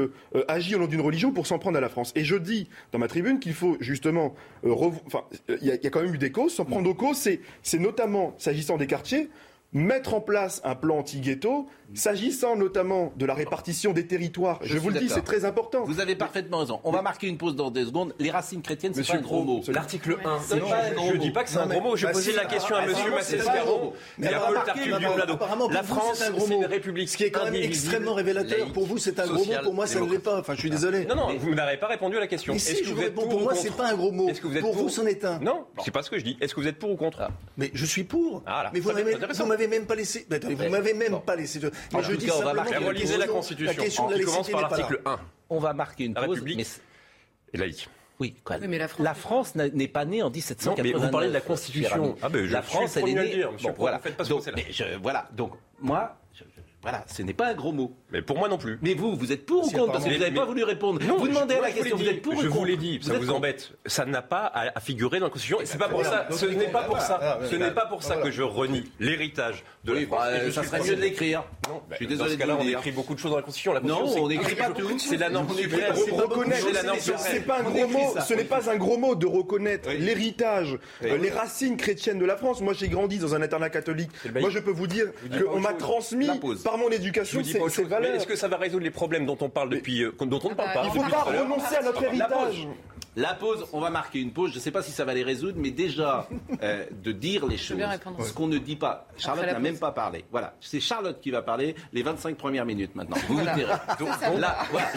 agit au nom d'une religion pour s'en prendre à la France. Et je dis dans ma tribune qu'il faut justement... enfin, il y, y, a quand même eu des causes. S'en prendre aux causes, c'est notamment, s'agissant des quartiers, mettre en place un plan anti-ghetto, s'agissant notamment de la répartition des territoires. Je, vous le dis, c'est très important. Vous avez parfaitement raison. On va marquer une pause dans deux secondes. Les racines chrétiennes, c'est pas un gros mot. L'article 1, je ne dis pas que c'est un gros mot. Je posais la question à M. Massescaro. Mais un peu le La France, c'est une république. Ce qui est quand même extrêmement révélateur. Pour vous, c'est un gros mot. Pour moi, ça ne l'est pas. Enfin, je suis désolé. Non, non, vous n'avez pas répondu à la question. Est-ce que vous êtes pour moi, c'est pas un gros mot. Pour vous, c'en est un. Non, c'est pas ce que je dis. Est-ce que vous êtes pour ou contre Mais je suis pour. Mais vous m'avez même pas laissé. Vous m'avez même pas laissé. Mais je dis simplement Réaliser la Constitution. La question de commence par l'article 1. On va marquer une la pause. République mais... est laïque. Oui, quoi. Oui, mais la France, la France n'est pas née en 1789. Non, mais vous parlez de la Constitution. Ah ben, je la France, elle est née. Dire, monsieur, bon, voilà. Faites pas ce donc, mais je, voilà. Donc moi, voilà, ce n'est pas un gros mot. Mais pour moi non plus. Mais vous, vous êtes pour ou contre? Parce que vous n'avez pas voulu répondre. Non, vous demandez à la question, vous êtes pour ou contre Je vous l'ai dit, ça vous embête. Ça n'a pas à figurer dans la Constitution. Et c'est pas pour ça. Ce n'est pas pour ça. Ce n'est pas pour ça que je renie l'héritage de la France. Bah, ça serait mieux de l'écrire. Non, je suis désolé. Dans ce cas-là, on écrit beaucoup de choses dans la Constitution. Non, on n'écrit pas tout. C'est la norme suprême. C'est pas un gros mot. Ce n'est pas un gros mot de reconnaître l'héritage, les racines chrétiennes de la France. Moi, j'ai grandi dans un internat catholique. Moi, je peux vous dire qu'on m'a transmis par mon éducation est-ce que ça va résoudre les problèmes dont on parle depuis, euh, dont on ne parle pas Il ne faut pas renoncer à notre héritage. La pause, on va marquer une pause. Je ne sais pas si ça va les résoudre, mais déjà euh, de dire les choses, ce qu'on ne dit pas. Charlotte n'a même pas parlé. Voilà, c'est Charlotte qui va parler les 25 premières minutes maintenant. Vous vous direz. Donc, là, voilà.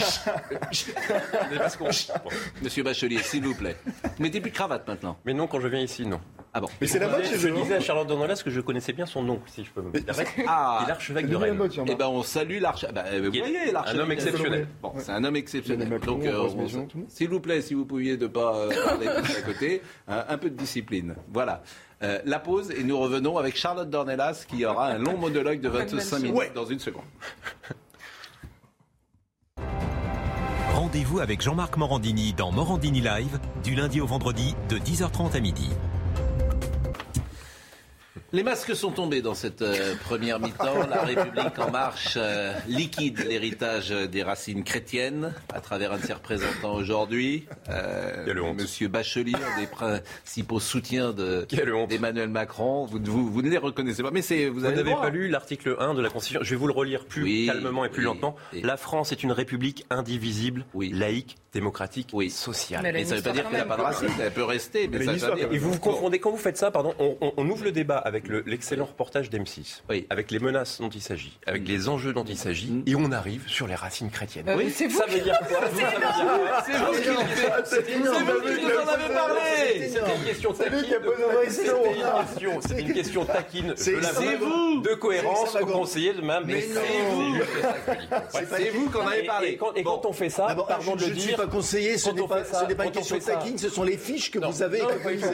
Monsieur Bachelier, s'il vous plaît. Mettez plus de cravate maintenant. Mais non, quand je viens ici, non. Ah bon. Mais c'est la mode chez Je disais à Charlotte Dornelas que je connaissais bien son nom, si je peux me permettre. Ah, l'archevêque de Rennes. Eh ben, on salue l'archevêque. Bah, vous voyez, l'archevêque. Un homme exceptionnel. Bon, c'est un homme exceptionnel. Donc, euh, s'il vous plaît, si vous pouviez ne pas euh, parler à côté, hein, un peu de discipline. Voilà. Euh, la pause et nous revenons avec Charlotte Dornelas qui aura un long monologue de 25 minutes dans une seconde. Rendez-vous avec Jean-Marc Morandini dans Morandini Live du lundi au vendredi de 10h30 à midi. Les masques sont tombés dans cette euh, première mi-temps. La République en marche euh, liquide l'héritage des racines chrétiennes à travers un de ses représentants aujourd'hui. Euh, Monsieur Bachelier, un des principaux soutiens d'Emmanuel Macron. Vous, vous, ne les reconnaissez pas, mais c'est vous, n'avez pas lu l'article 1 de la Constitution. Je vais vous le relire plus calmement et plus lentement. La France est une république indivisible, laïque, démocratique, oui. sociale. Mais, ça ne veut pas dire qu'elle n'a pas de racines. Elle peut rester. Mais, ça Et vous vous confondez quand vous faites ça. Pardon, on, on ouvre le débat avec l'excellent reportage d'M6, avec les menaces dont il s'agit, avec les enjeux dont il s'agit, mm. et on arrive sur les racines chrétiennes. oui, c'est Ça veut dire quoi C'est vous qui nous en avez parlé C'est une question taquine. C'est une question taquine. C'est vous De cohérence au conseiller de même. Mais c'est vous qu'on avait parlé. Et quand on fait ça, pardon de le dire. Je ne suis pas conseiller, ce n'est pas une question taquine, ce sont les fiches que vous avez.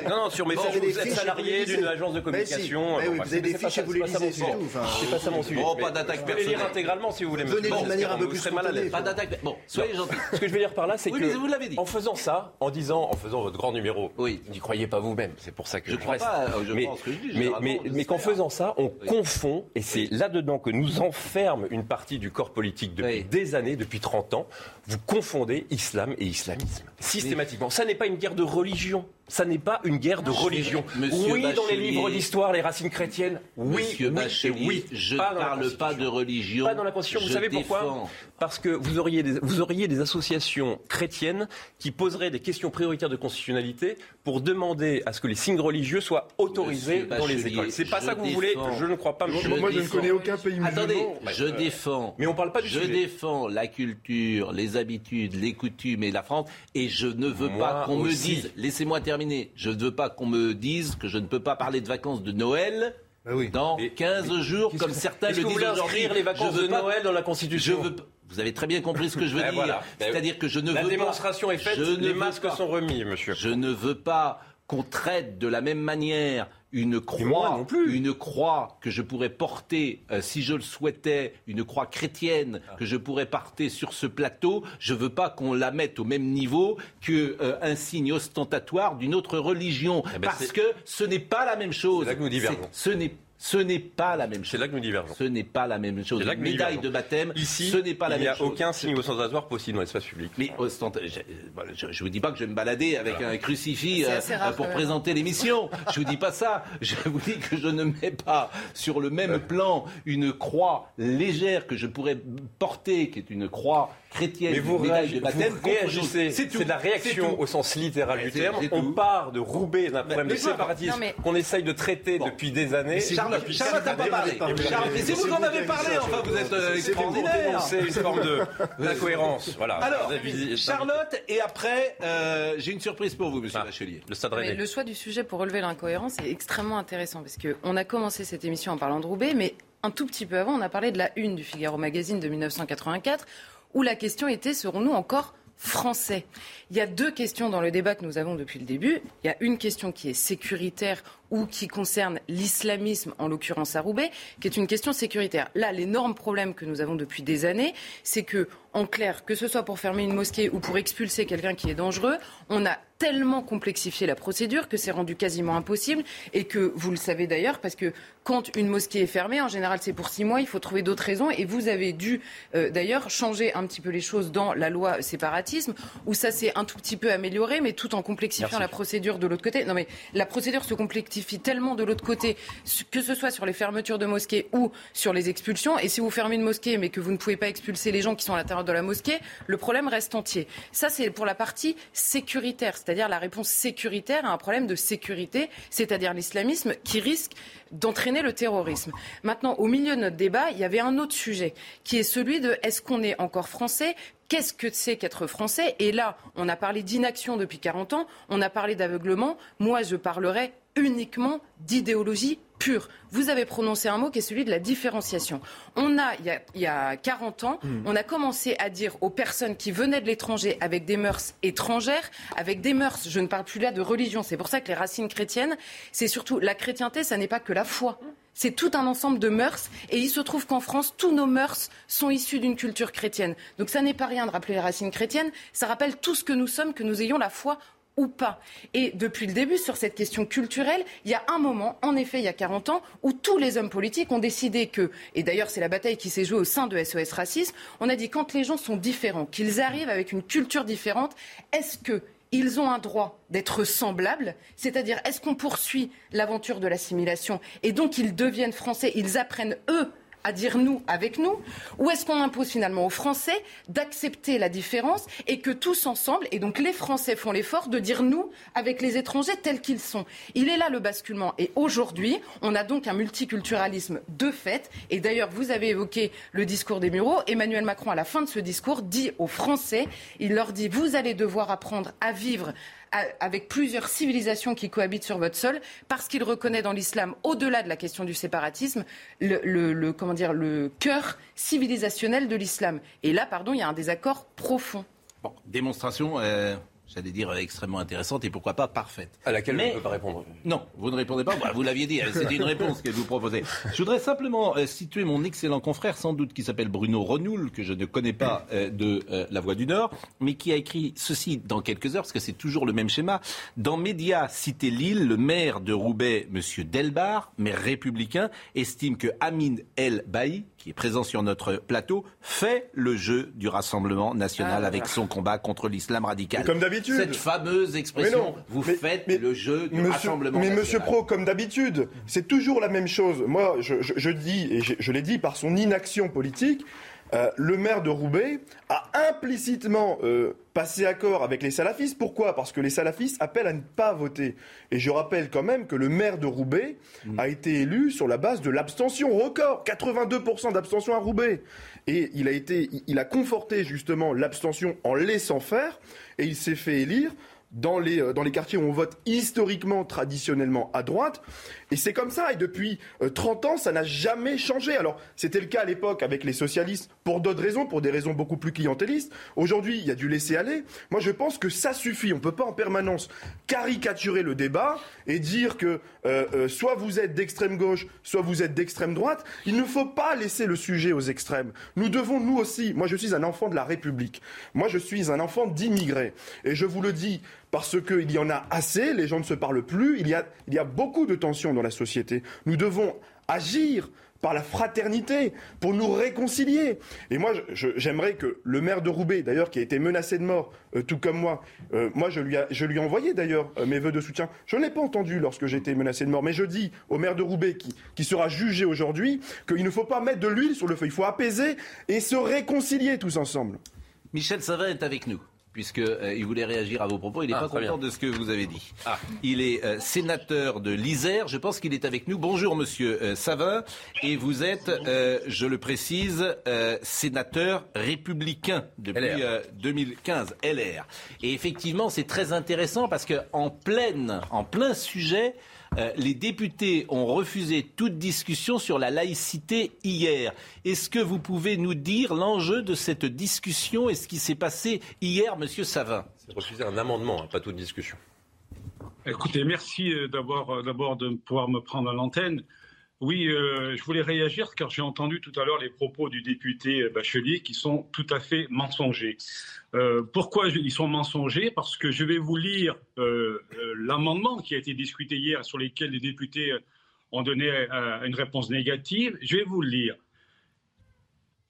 Non, non, sur mes fiches, vous êtes salarié d'une agence de communication vous avez des fiches vous lisez, c'est tout. C'est pas ça mon sujet. Bon, pas d'attaque personnelle. lire intégralement si vous voulez. Venez d'une manière un peu plus spontanée. Pas d'attaque. Bon, soyez gentil. Ce que je veux dire par là, c'est que vous l'avez dit. En faisant ça, en disant, en faisant votre grand numéro, oui, n'y croyez pas vous-même. C'est pour ça que je, je crois pas. Je mais, pense que je dis. Mais, mais, mais qu'en faisant ça, on confond, et c'est là-dedans que nous enferme une partie du corps politique depuis des années, depuis 30 ans. Vous confondez islam et islamisme systématiquement. Ça n'est pas une guerre de religion ça n'est pas une guerre de religion. oui, dans les livres d'histoire, les racines chrétiennes, oui, Monsieur oui, oui. Je ne parle pas de religion. Pas dans la Constitution. Vous savez pourquoi Parce que vous auriez, des, vous auriez des associations chrétiennes qui poseraient des questions prioritaires de constitutionnalité pour demander à ce que les signes religieux soient autorisés dans les écoles. C'est pas ça que vous voulez Je ne crois pas. Monsieur moi, je ne connais aucun pays musulman. Attendez, je défends. Mais on parle pas du Je défends la culture, les habitudes, les coutumes et la France, et je ne veux pas qu'on me dise. Laissez-moi terminer je ne veux pas qu'on me dise que je ne peux pas parler de vacances de Noël. Ah oui. Dans 15 jours, comme certains le disent aujourd'hui. les vacances de Noël dans la Constitution je veux, Vous avez très bien compris ce que je veux dire. C'est-à-dire que je ne la veux pas... La démonstration est faite, les masques sont remis, monsieur. Je ne veux pas qu'on traite de la même manière une croix, non plus. une croix que je pourrais porter, euh, si je le souhaitais, une croix chrétienne que je pourrais porter sur ce plateau, je ne veux pas qu'on la mette au même niveau qu'un euh, signe ostentatoire d'une autre religion, eh ben, parce que ce n'est pas la même chose. Là que nous. Ce n'est Ce n'est pas la même chose. C'est là que nous divergeons. Ce n'est pas la même chose. Là que médaille de baptême, Ici, ce n'est pas la même chose. Il n'y a aucun signe ostentatoire possible dans l'espace public. Mais je ne vous dis pas que je vais me balader avec un crucifix euh, pour présenter l'émission. je ne vous dis pas ça. Je vous dis que je ne mets pas sur le même plan une croix légère que je pourrais porter, qui est une croix chrétienne, Mais vous, médaille de baptême. Vous réagissez. C'est de la réaction au sens littéral du terme. On part de Roubaix d'un problème de séparatisme qu'on essaye de traiter depuis des années. Charlotte n'a pas parlé. C'est vous en avez parlé, enfin vous êtes euh, extraordinaire. C'est une forme d'incohérence. Voilà. Alors, Charlotte, et après, euh, j'ai une surprise pour vous, monsieur Bachelier. Le stade Rennais. Le choix du sujet pour relever l'incohérence est extrêmement intéressant parce qu'on a commencé cette émission en parlant de Roubaix, mais un tout petit peu avant, on a parlé de la une du Figaro Magazine de 1984 où la question était serons-nous encore français? Il y a deux questions dans le débat que nous avons depuis le début. Il y a une question qui est sécuritaire ou qui concerne l'islamisme, en l'occurrence à Roubaix, qui est une question sécuritaire. Là, l'énorme problème que nous avons depuis des années, c'est que, en clair, que ce soit pour fermer une mosquée ou pour expulser quelqu'un qui est dangereux, on a tellement complexifié la procédure que c'est rendu quasiment impossible et que vous le savez d'ailleurs parce que quand une mosquée est fermée, en général c'est pour six mois, il faut trouver d'autres raisons et vous avez dû euh, d'ailleurs changer un petit peu les choses dans la loi séparatisme où ça s'est un tout petit peu amélioré mais tout en complexifiant la procédure de l'autre côté. Non mais la procédure se complexifie tellement de l'autre côté que ce soit sur les fermetures de mosquées ou sur les expulsions et si vous fermez une mosquée mais que vous ne pouvez pas expulser les gens qui sont à l'intérieur de la mosquée, le problème reste entier. Ça c'est pour la partie sécuritaire c'est-à-dire la réponse sécuritaire à un problème de sécurité, c'est-à-dire l'islamisme qui risque d'entraîner le terrorisme. Maintenant, au milieu de notre débat, il y avait un autre sujet qui est celui de est-ce qu'on est encore français? Qu'est-ce que c'est qu'être français? Et là, on a parlé d'inaction depuis 40 ans, on a parlé d'aveuglement. Moi, je parlerai uniquement d'idéologie pure. Vous avez prononcé un mot qui est celui de la différenciation. On a, il y a, 40 ans, hmm. on a commencé à dire aux personnes qui venaient de l'étranger avec des mœurs étrangères, avec des mœurs, je ne parle plus là de religion, c'est pour ça que les racines chrétiennes, c'est surtout la chrétienté, ça n'est pas que la foi. C'est tout un ensemble de mœurs. Et il se trouve qu'en France, tous nos mœurs sont issus d'une culture chrétienne. Donc ça n'est pas rien de rappeler les racines chrétiennes. Ça rappelle tout ce que nous sommes, que nous ayons la foi ou pas. Et depuis le début, sur cette question culturelle, il y a un moment, en effet, il y a 40 ans, où tous les hommes politiques ont décidé que, et d'ailleurs c'est la bataille qui s'est jouée au sein de SOS Racisme, on a dit quand les gens sont différents, qu'ils arrivent avec une culture différente, est-ce que ils ont un droit d'être semblables, c'est-à-dire est-ce qu'on poursuit l'aventure de l'assimilation et donc ils deviennent français, ils apprennent eux à dire nous avec nous Ou est-ce qu'on impose finalement aux Français d'accepter la différence et que tous ensemble, et donc les Français font l'effort de dire nous avec les étrangers tels qu'ils sont? Il est là le basculement. Et aujourd'hui, on a donc un multiculturalisme de fait. Et d'ailleurs, vous avez évoqué le discours des Mureaux. Emmanuel Macron, à la fin de ce discours, dit aux Français, il leur dit, vous allez devoir apprendre à vivre avec plusieurs civilisations qui cohabitent sur votre sol, parce qu'il reconnaît dans l'islam, au-delà de la question du séparatisme, le, comment dire, le cœur civilisationnel de l'islam. Et là, pardon, il y a un désaccord profond. Bon, démonstration. Euh, j'allais dire, extrêmement intéressante et pourquoi pas parfaite. À laquelle Mais, je ne peux pas répondre. Non, vous ne répondez pas. Bah, vous l'aviez dit, c'était une réponse que vous proposez. Je voudrais simplement euh, situer mon excellent confrère, sans doute, qui s'appelle Bruno Renoul, que je ne connais pas euh, de euh, La Voix du Nord, mais qui a écrit ceci dans quelques heures, parce que c'est toujours le même schéma. Dans Média Cité Lille, le maire de Roubaix, M. Delbar, maire républicain, estime que Amin El Bailly, qui est présent sur notre plateau, fait le jeu du Rassemblement national ah, avec son combat contre l'islam radical. Comme d'habitude. Cette fameuse expression, vous faites le jeu du Rassemblement mais national. Mais Monsieur Pro, comme d'habitude, c'est toujours la même chose. Moi, je, dis, et je l'ai dit par son inaction politique, euh, le maire de Roubaix a implicitement euh, passé accord avec les salafistes. Pourquoi? Parce que les salafistes appellent à ne pas voter. Et je rappelle quand même que le maire de Roubaix mm. a été élu sur la base de l'abstention record, 82% d'abstention à Roubaix. Et il a été, il a conforté justement l'abstention en laissant faire, et il s'est fait élire dans les, euh, dans les quartiers où on vote historiquement, traditionnellement à droite. Et c'est comme ça. Et depuis 30 euh, ans, ça n'a jamais changé. Alors, c'était le cas à l'époque avec les socialistes pour d'autres raisons, pour des raisons beaucoup plus clientélistes. Aujourd'hui, il y a du laisser-aller. Moi, je pense que ça suffit. On ne peut pas en permanence caricaturer le débat et dire que euh, soit vous êtes d'extrême gauche, soit vous êtes d'extrême droite. Il ne faut pas laisser le sujet aux extrêmes. Nous devons, nous aussi, moi je suis un enfant de la République. Moi je suis un enfant d'immigrés. Et je vous le dis, parce qu'il y en a assez, les gens ne se parlent plus, il y a, beaucoup de tensions dans la société. Nous devons agir par la fraternité, pour nous réconcilier. Et moi, j'aimerais que le maire de Roubaix, d'ailleurs, qui a été menacé de mort, euh, tout comme moi, euh, moi, je lui, je lui ai envoyé d'ailleurs euh, mes voeux de soutien. Je ne l'ai pas entendu lorsque j'ai été menacé de mort, mais je dis au maire de Roubaix, qui, qui sera jugé aujourd'hui, qu'il ne faut pas mettre de l'huile sur le feu, il faut apaiser et se réconcilier tous ensemble. Michel Savin est avec nous puisqu'il euh, voulait réagir à vos propos. Il n'est ah, pas content de ce que vous avez dit. Ah. Il est euh, sénateur de l'Isère. Je pense qu'il est avec nous. Bonjour, monsieur euh, Savin. Et vous êtes, je le précise, sénateur républicain depuis 2015, LR. Et effectivement, c'est très intéressant parce qu'en en plein sujet, euh, les députés ont refusé toute discussion sur la laïcité hier. Est-ce que vous pouvez nous dire l'enjeu de cette discussion et ce qui s'est passé hier, Monsieur Savin C'est refuser un amendement, hein, pas toute discussion. Écoutez, merci euh, euh, d'abord de pouvoir me prendre à l'antenne. Oui, je voulais réagir car j'ai entendu tout à l'heure les propos du député Bachelier qui sont tout à fait mensongers. Euh, pourquoi ils sont mensongers? Parce que je vais vous lire euh, euh, l'amendement qui a été discuté hier, sur lequel les députés ont donné une réponse négative. Je vais vous le lire.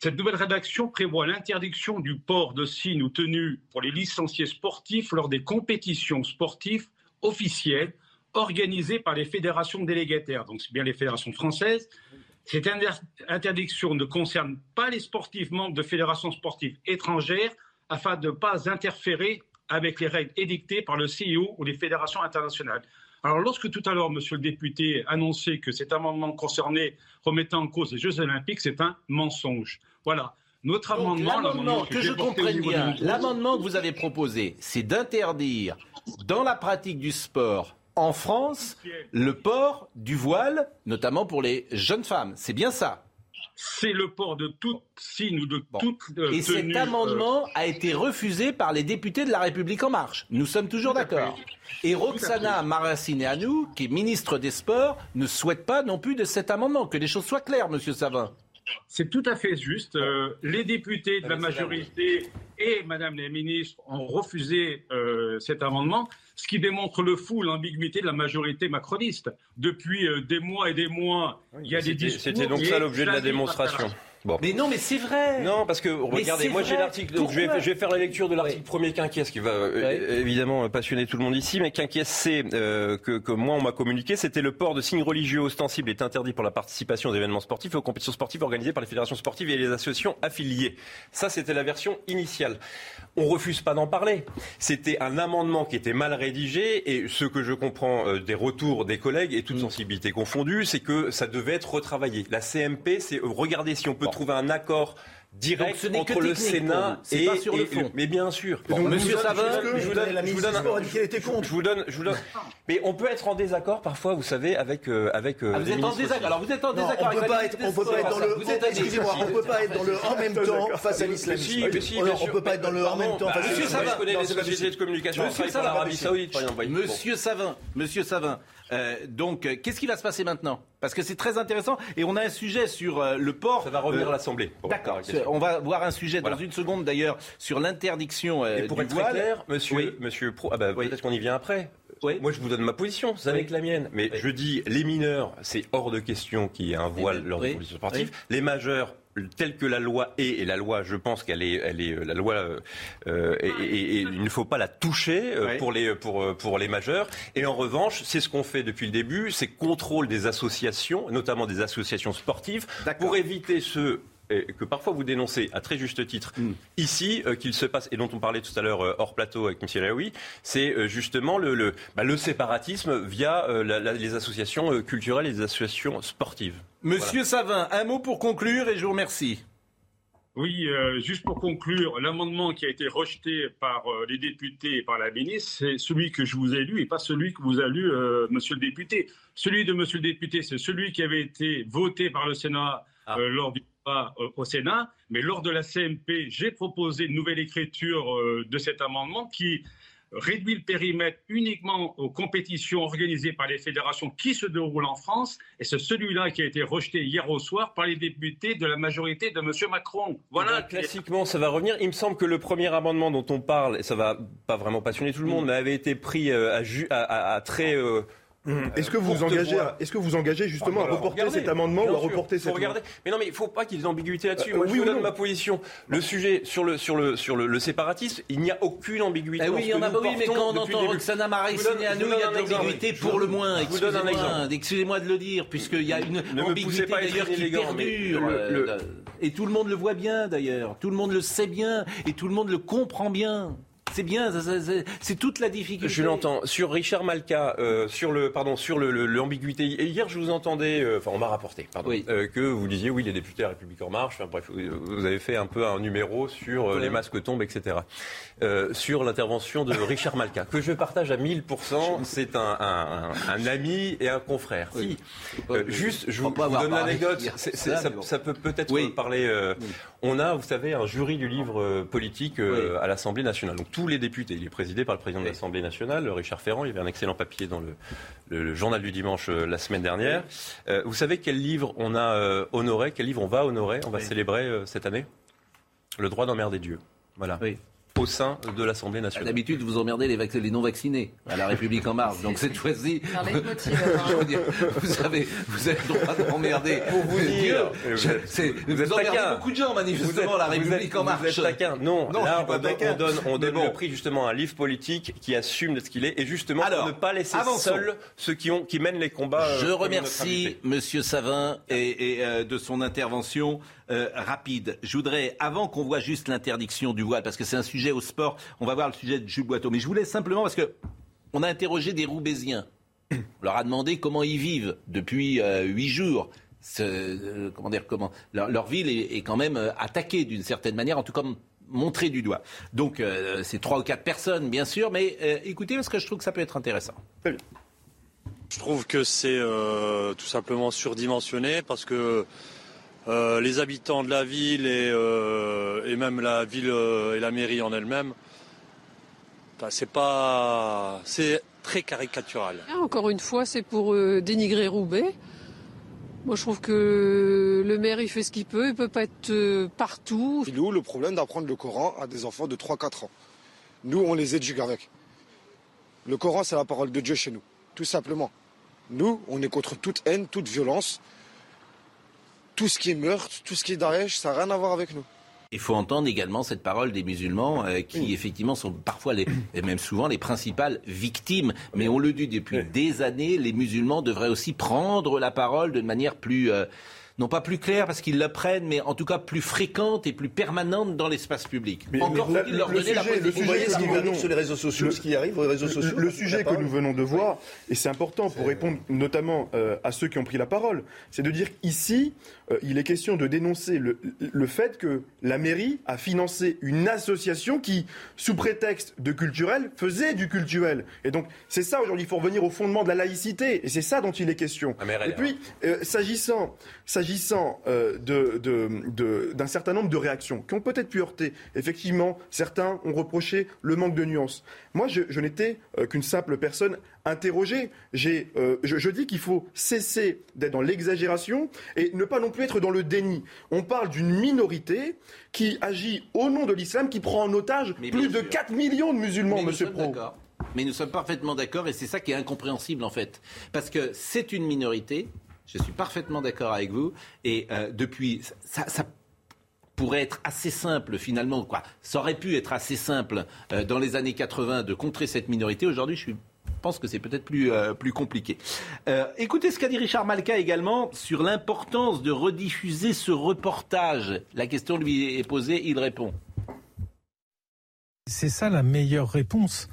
Cette nouvelle rédaction prévoit l'interdiction du port de signes ou tenues pour les licenciés sportifs lors des compétitions sportives officielles organisées par les fédérations délégataires, donc c'est bien les fédérations françaises. Cette interdiction ne concerne pas les sportifs membres de fédérations sportives étrangères afin de ne pas interférer avec les règles édictées par le CIO ou les fédérations internationales. Alors, lorsque tout à l'heure, monsieur le député annonçait que cet amendement concernait remettant en cause les Jeux Olympiques, c'est un mensonge. Voilà. Notre amendement, l'amendement que, je comprenne bien, l'amendement que vous avez proposé, c'est d'interdire dans la pratique du sport en France le port du voile, notamment pour les jeunes femmes. C'est bien ça c'est le port de toute signe ou de toute euh, Et cet euh, amendement a été refusé par les députés de La République En Marche. Nous sommes toujours d'accord. Et Roxana Maracineanu, qui est ministre des Sports, ne souhaite pas non plus de cet amendement. Que les choses soient claires, Monsieur Savin. C'est tout à fait juste. Euh, les députés de la majorité et Madame la ministre ont refusé cet amendement ce qui démontre le fou, l'ambiguïté de la majorité macroniste. Depuis euh, des mois et des mois, il y a des discours. C'était donc ça l'objet de la démonstration. Mais non, mais c'est vrai. Non, parce que regardez, moi j'ai l'article. je vais, je vais, faire la lecture de l'article premier quinquies qui va euh, évidemment passionner tout le monde ici. Mais quinquies c'est euh, que, que, moi on m'a communiqué, c'était le port de signes religieux ostensibles est interdit pour la participation aux événements sportifs et aux compétitions sportives organisées par les fédérations sportives et les associations affiliées. Ça, c'était la version initiale. On refuse pas d'en parler. C'était un amendement qui était mal rédigé et ce que je comprends euh, des retours des collègues et toute mm. sensibilité confondue, c'est que ça devait être retravaillé. La CMP, c'est regarder si on peut trouver un accord direct entre le Sénat et, pas sur le fond. mais bien sûr. Monsieur Savin, je vous donne, je vous donne, je vous donne, je vous donne. Mais on peut être en désaccord parfois, vous savez, avec euh, avec. Euh, ah, vous êtes en désaccord. Alors vous êtes en désaccord. On peut pas être, on peut pas être dans le. Excusez-moi, on peut pas être dans le en même temps face à l'islamisme. On peut pas être dans le en même temps face à l'islamisme. Monsieur Savin, connaît les sociétés de communication. Monsieur Savin, Monsieur Savin, Monsieur Savin. Donc, qu'est-ce qui va se passer maintenant Parce que c'est très intéressant et on a un sujet sur euh, le port. Ça va revenir à l'Assemblée. D'accord. On va voir un sujet dans une seconde d'ailleurs sur l'interdiction et pour être Très clair, Monsieur, Monsieur Pro, ah bah, peut-être qu'on y vient après. Moi, je vous donne ma position, c'est avec la mienne. Mais je dis, les mineurs, c'est hors de question qu'il y ait un voile lors des compétitions sportives. Les majeurs, telle que la loi est, et la loi, je pense qu'elle est, elle est, la loi, euh, euh et, il ne faut pas la toucher euh, pour les, pour, euh, pour les majeurs. Et en revanche, c'est ce qu'on fait depuis le début, c'est contrôle des associations, notamment des associations sportives, pour éviter ce que parfois vous dénoncez à très juste titre mm. ici, euh, qu'il se passe, et dont on parlait tout à l'heure euh, hors plateau avec M. Raoui, c'est euh, justement le, le, bah, le, séparatisme via les associations culturelles et les associations sportives. Monsieur Savin, un mot pour conclure et je vous remercie. Oui, juste pour conclure, l'amendement qui a été rejeté par les députés et par la ministre, c'est celui que je vous ai lu et pas celui que vous a lu, monsieur le député. Celui de monsieur le député, c'est celui qui avait été voté par le Sénat ah. lors du au Sénat, mais lors de la CMP, j'ai proposé une nouvelle écriture euh, de cet amendement qui réduit le périmètre uniquement aux compétitions organisées par les fédérations qui se déroulent en France, et c'est celui-là qui a été rejeté hier au soir par les députés de la majorité de M. Macron. Voilà. Eh ben, classiquement, ça va revenir. Il me semble que le premier amendement dont on parle, et ça va pas vraiment passionner tout le monde, mais avait été pris euh, à, à, très... Euh, Mmh. Est-ce que vous vous engagez, est-ce que vous engagez justement à reporter cet amendement ou à reporter cette regarder. Mais non, mais il ne faut pas qu'il y ait d'ambiguïté là-dessus. Euh, Moi, je vous donne ma position. Le sujet sur le sur le sur le, séparatisme, il n'y a aucune ambiguïté. Eh oui, il y en a. Oui, mais quand on entend Roxana à nous, il y a de l'ambiguïté pour le moins. Je vous donne un exemple. Excusez-moi de le dire, puisqu'il y a une ambiguïté d'ailleurs qui perdure. Euh, et tout le monde le voit bien d'ailleurs. Tout le monde le sait bien et tout le monde le comprend bien. C'est bien, c'est toute la difficulté. Je l'entends. Sur Richard Malka, euh, sur le, pardon, sur l'ambiguïté. Le, hier, je vous entendais, euh, enfin, on m'a rapporté, pardon, euh, que vous disiez, oui, les députés La République en marche. Enfin, bref, vous avez fait un peu un numéro sur les masques tombent, etc. sur l'intervention de Richard Malka, que je partage à 1000%. C'est un, un, un, ami et un confrère. Si. juste, je vous, donne l'anecdote. Ça, ça, peut peut-être parler. On a, vous savez, un jury du livre politique à l'Assemblée nationale. Donc tous les députés. Il est présidé par le président de l'Assemblée nationale, Richard Ferrand. Il y avait un excellent papier dans le, journal du dimanche euh, la semaine dernière. Euh, vous savez quel livre on a euh, honoré, quel livre on va honorer, on va célébrer cette année? Le droit d'emmerder Dieu. Voilà au sein de l'Assemblée nationale. D'habitude, vous emmerdez les, les non-vaccinés à la République en marche. Donc cette fois-ci, vous savez, vous avez le droit d'emmerder. Pour vous dire, vous, vous emmerdez beaucoup de gens manifestement à la République en marche. Vous êtes taquin. Non, non là, on, donne, on donne le prix justement à un livre politique qui assume de ce qu'il est et justement pour ne pas laisser seuls ceux qui, ont, qui mènent les combats. Je euh, remercie Monsieur Savin et, euh, de son intervention. Euh, rapide. Je voudrais, avant qu'on voit juste l'interdiction du voile, parce que c'est un sujet au sport, on va voir le sujet de Jules Boiteau, mais je voulais simplement, parce que on a interrogé des Roubaisiens. On leur a demandé comment ils vivent depuis euh, huit jours. Euh, comment dire, comment leur, ville est, quand même attaquée d'une certaine manière, en tout cas montrée du doigt. Donc c'est trois ou quatre personnes, bien sûr, mais écoutez parce que je trouve que ça peut être intéressant. Je trouve que c'est tout simplement surdimensionné parce que euh, les habitants de la ville et, euh, même la ville euh, et la mairie en elle-même, c'est pas, c'est très caricatural. Ah, encore une fois, c'est pour dénigrer Roubaix. Moi, je trouve que le maire, il fait ce qu'il peut, il peut pas être partout. Il nous le problème d'apprendre le Coran à des enfants de 3-4 ans. Nous, on les éduque avec. Le Coran, c'est la parole de Dieu chez nous, tout simplement. Nous, on est contre toute haine, toute violence tout ce qui est meurtre, tout ce qui est Daesh, ça n'a rien à voir avec nous. Il faut entendre également cette parole des musulmans euh, qui effectivement sont parfois les, et même souvent les principales victimes. Mais on le dit depuis des années, les musulmans devraient aussi prendre la parole de manière plus euh, non pas plus claire parce qu'ils l'apprennent, mais en tout cas plus fréquente et plus permanente dans l'espace public. Mais, Encore faut-il leur donner la possibilité. sur les réseaux sociaux, le, ce qui arrive aux réseaux sociaux. Le, sujet que nous venons de voir, et c'est important pour répondre notamment euh, à ceux qui ont pris la parole, c'est de dire qu'ici, euh, il est question de dénoncer le, le fait que la mairie a financé une association qui, sous prétexte de culturel, faisait du culturel. Et donc, c'est ça aujourd'hui, il faut revenir au fondement de la laïcité, et c'est ça dont il est question. Et puis, euh, s'agissant, s'agissant euh, d'un certain nombre de réactions qui ont peut-être pu heurter, effectivement, certains ont reproché le manque de nuances. Moi, je, je n'étais qu'une simple personne interrogée. Euh, je, je, dis qu'il faut cesser d'être dans l'exagération et ne pas non plus être dans le déni. On parle d'une minorité qui agit au nom de l'islam, qui prend en otage plus de 4 millions de musulmans, Monsieur Pro. Mais nous sommes parfaitement d'accord et c'est ça qui est incompréhensible en fait. Parce que c'est une minorité, je suis parfaitement d'accord avec vous, et euh, depuis, ça, ça pourrait être assez simple finalement, quoi. Ça aurait pu être assez simple euh, dans les années 80 de contrer cette minorité. Aujourd'hui, je suis pense que c'est peut-être plus, euh, plus compliqué. Euh, écoutez ce qu'a dit Richard Malka également sur l'importance de rediffuser ce reportage. La question lui est posée, il répond. C'est ça la meilleure réponse.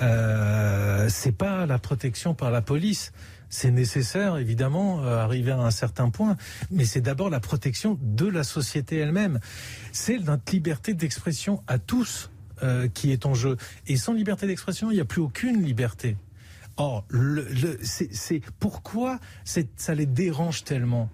Euh, c'est pas la protection par la police. C'est nécessaire, évidemment, euh, arriver à un certain point, mais c'est d'abord la protection de la société elle-même. C'est notre liberté d'expression à tous qui est en jeu. Et sans liberté d'expression, il n'y a plus aucune liberté. Or, le, c'est pourquoi ça les dérange tellement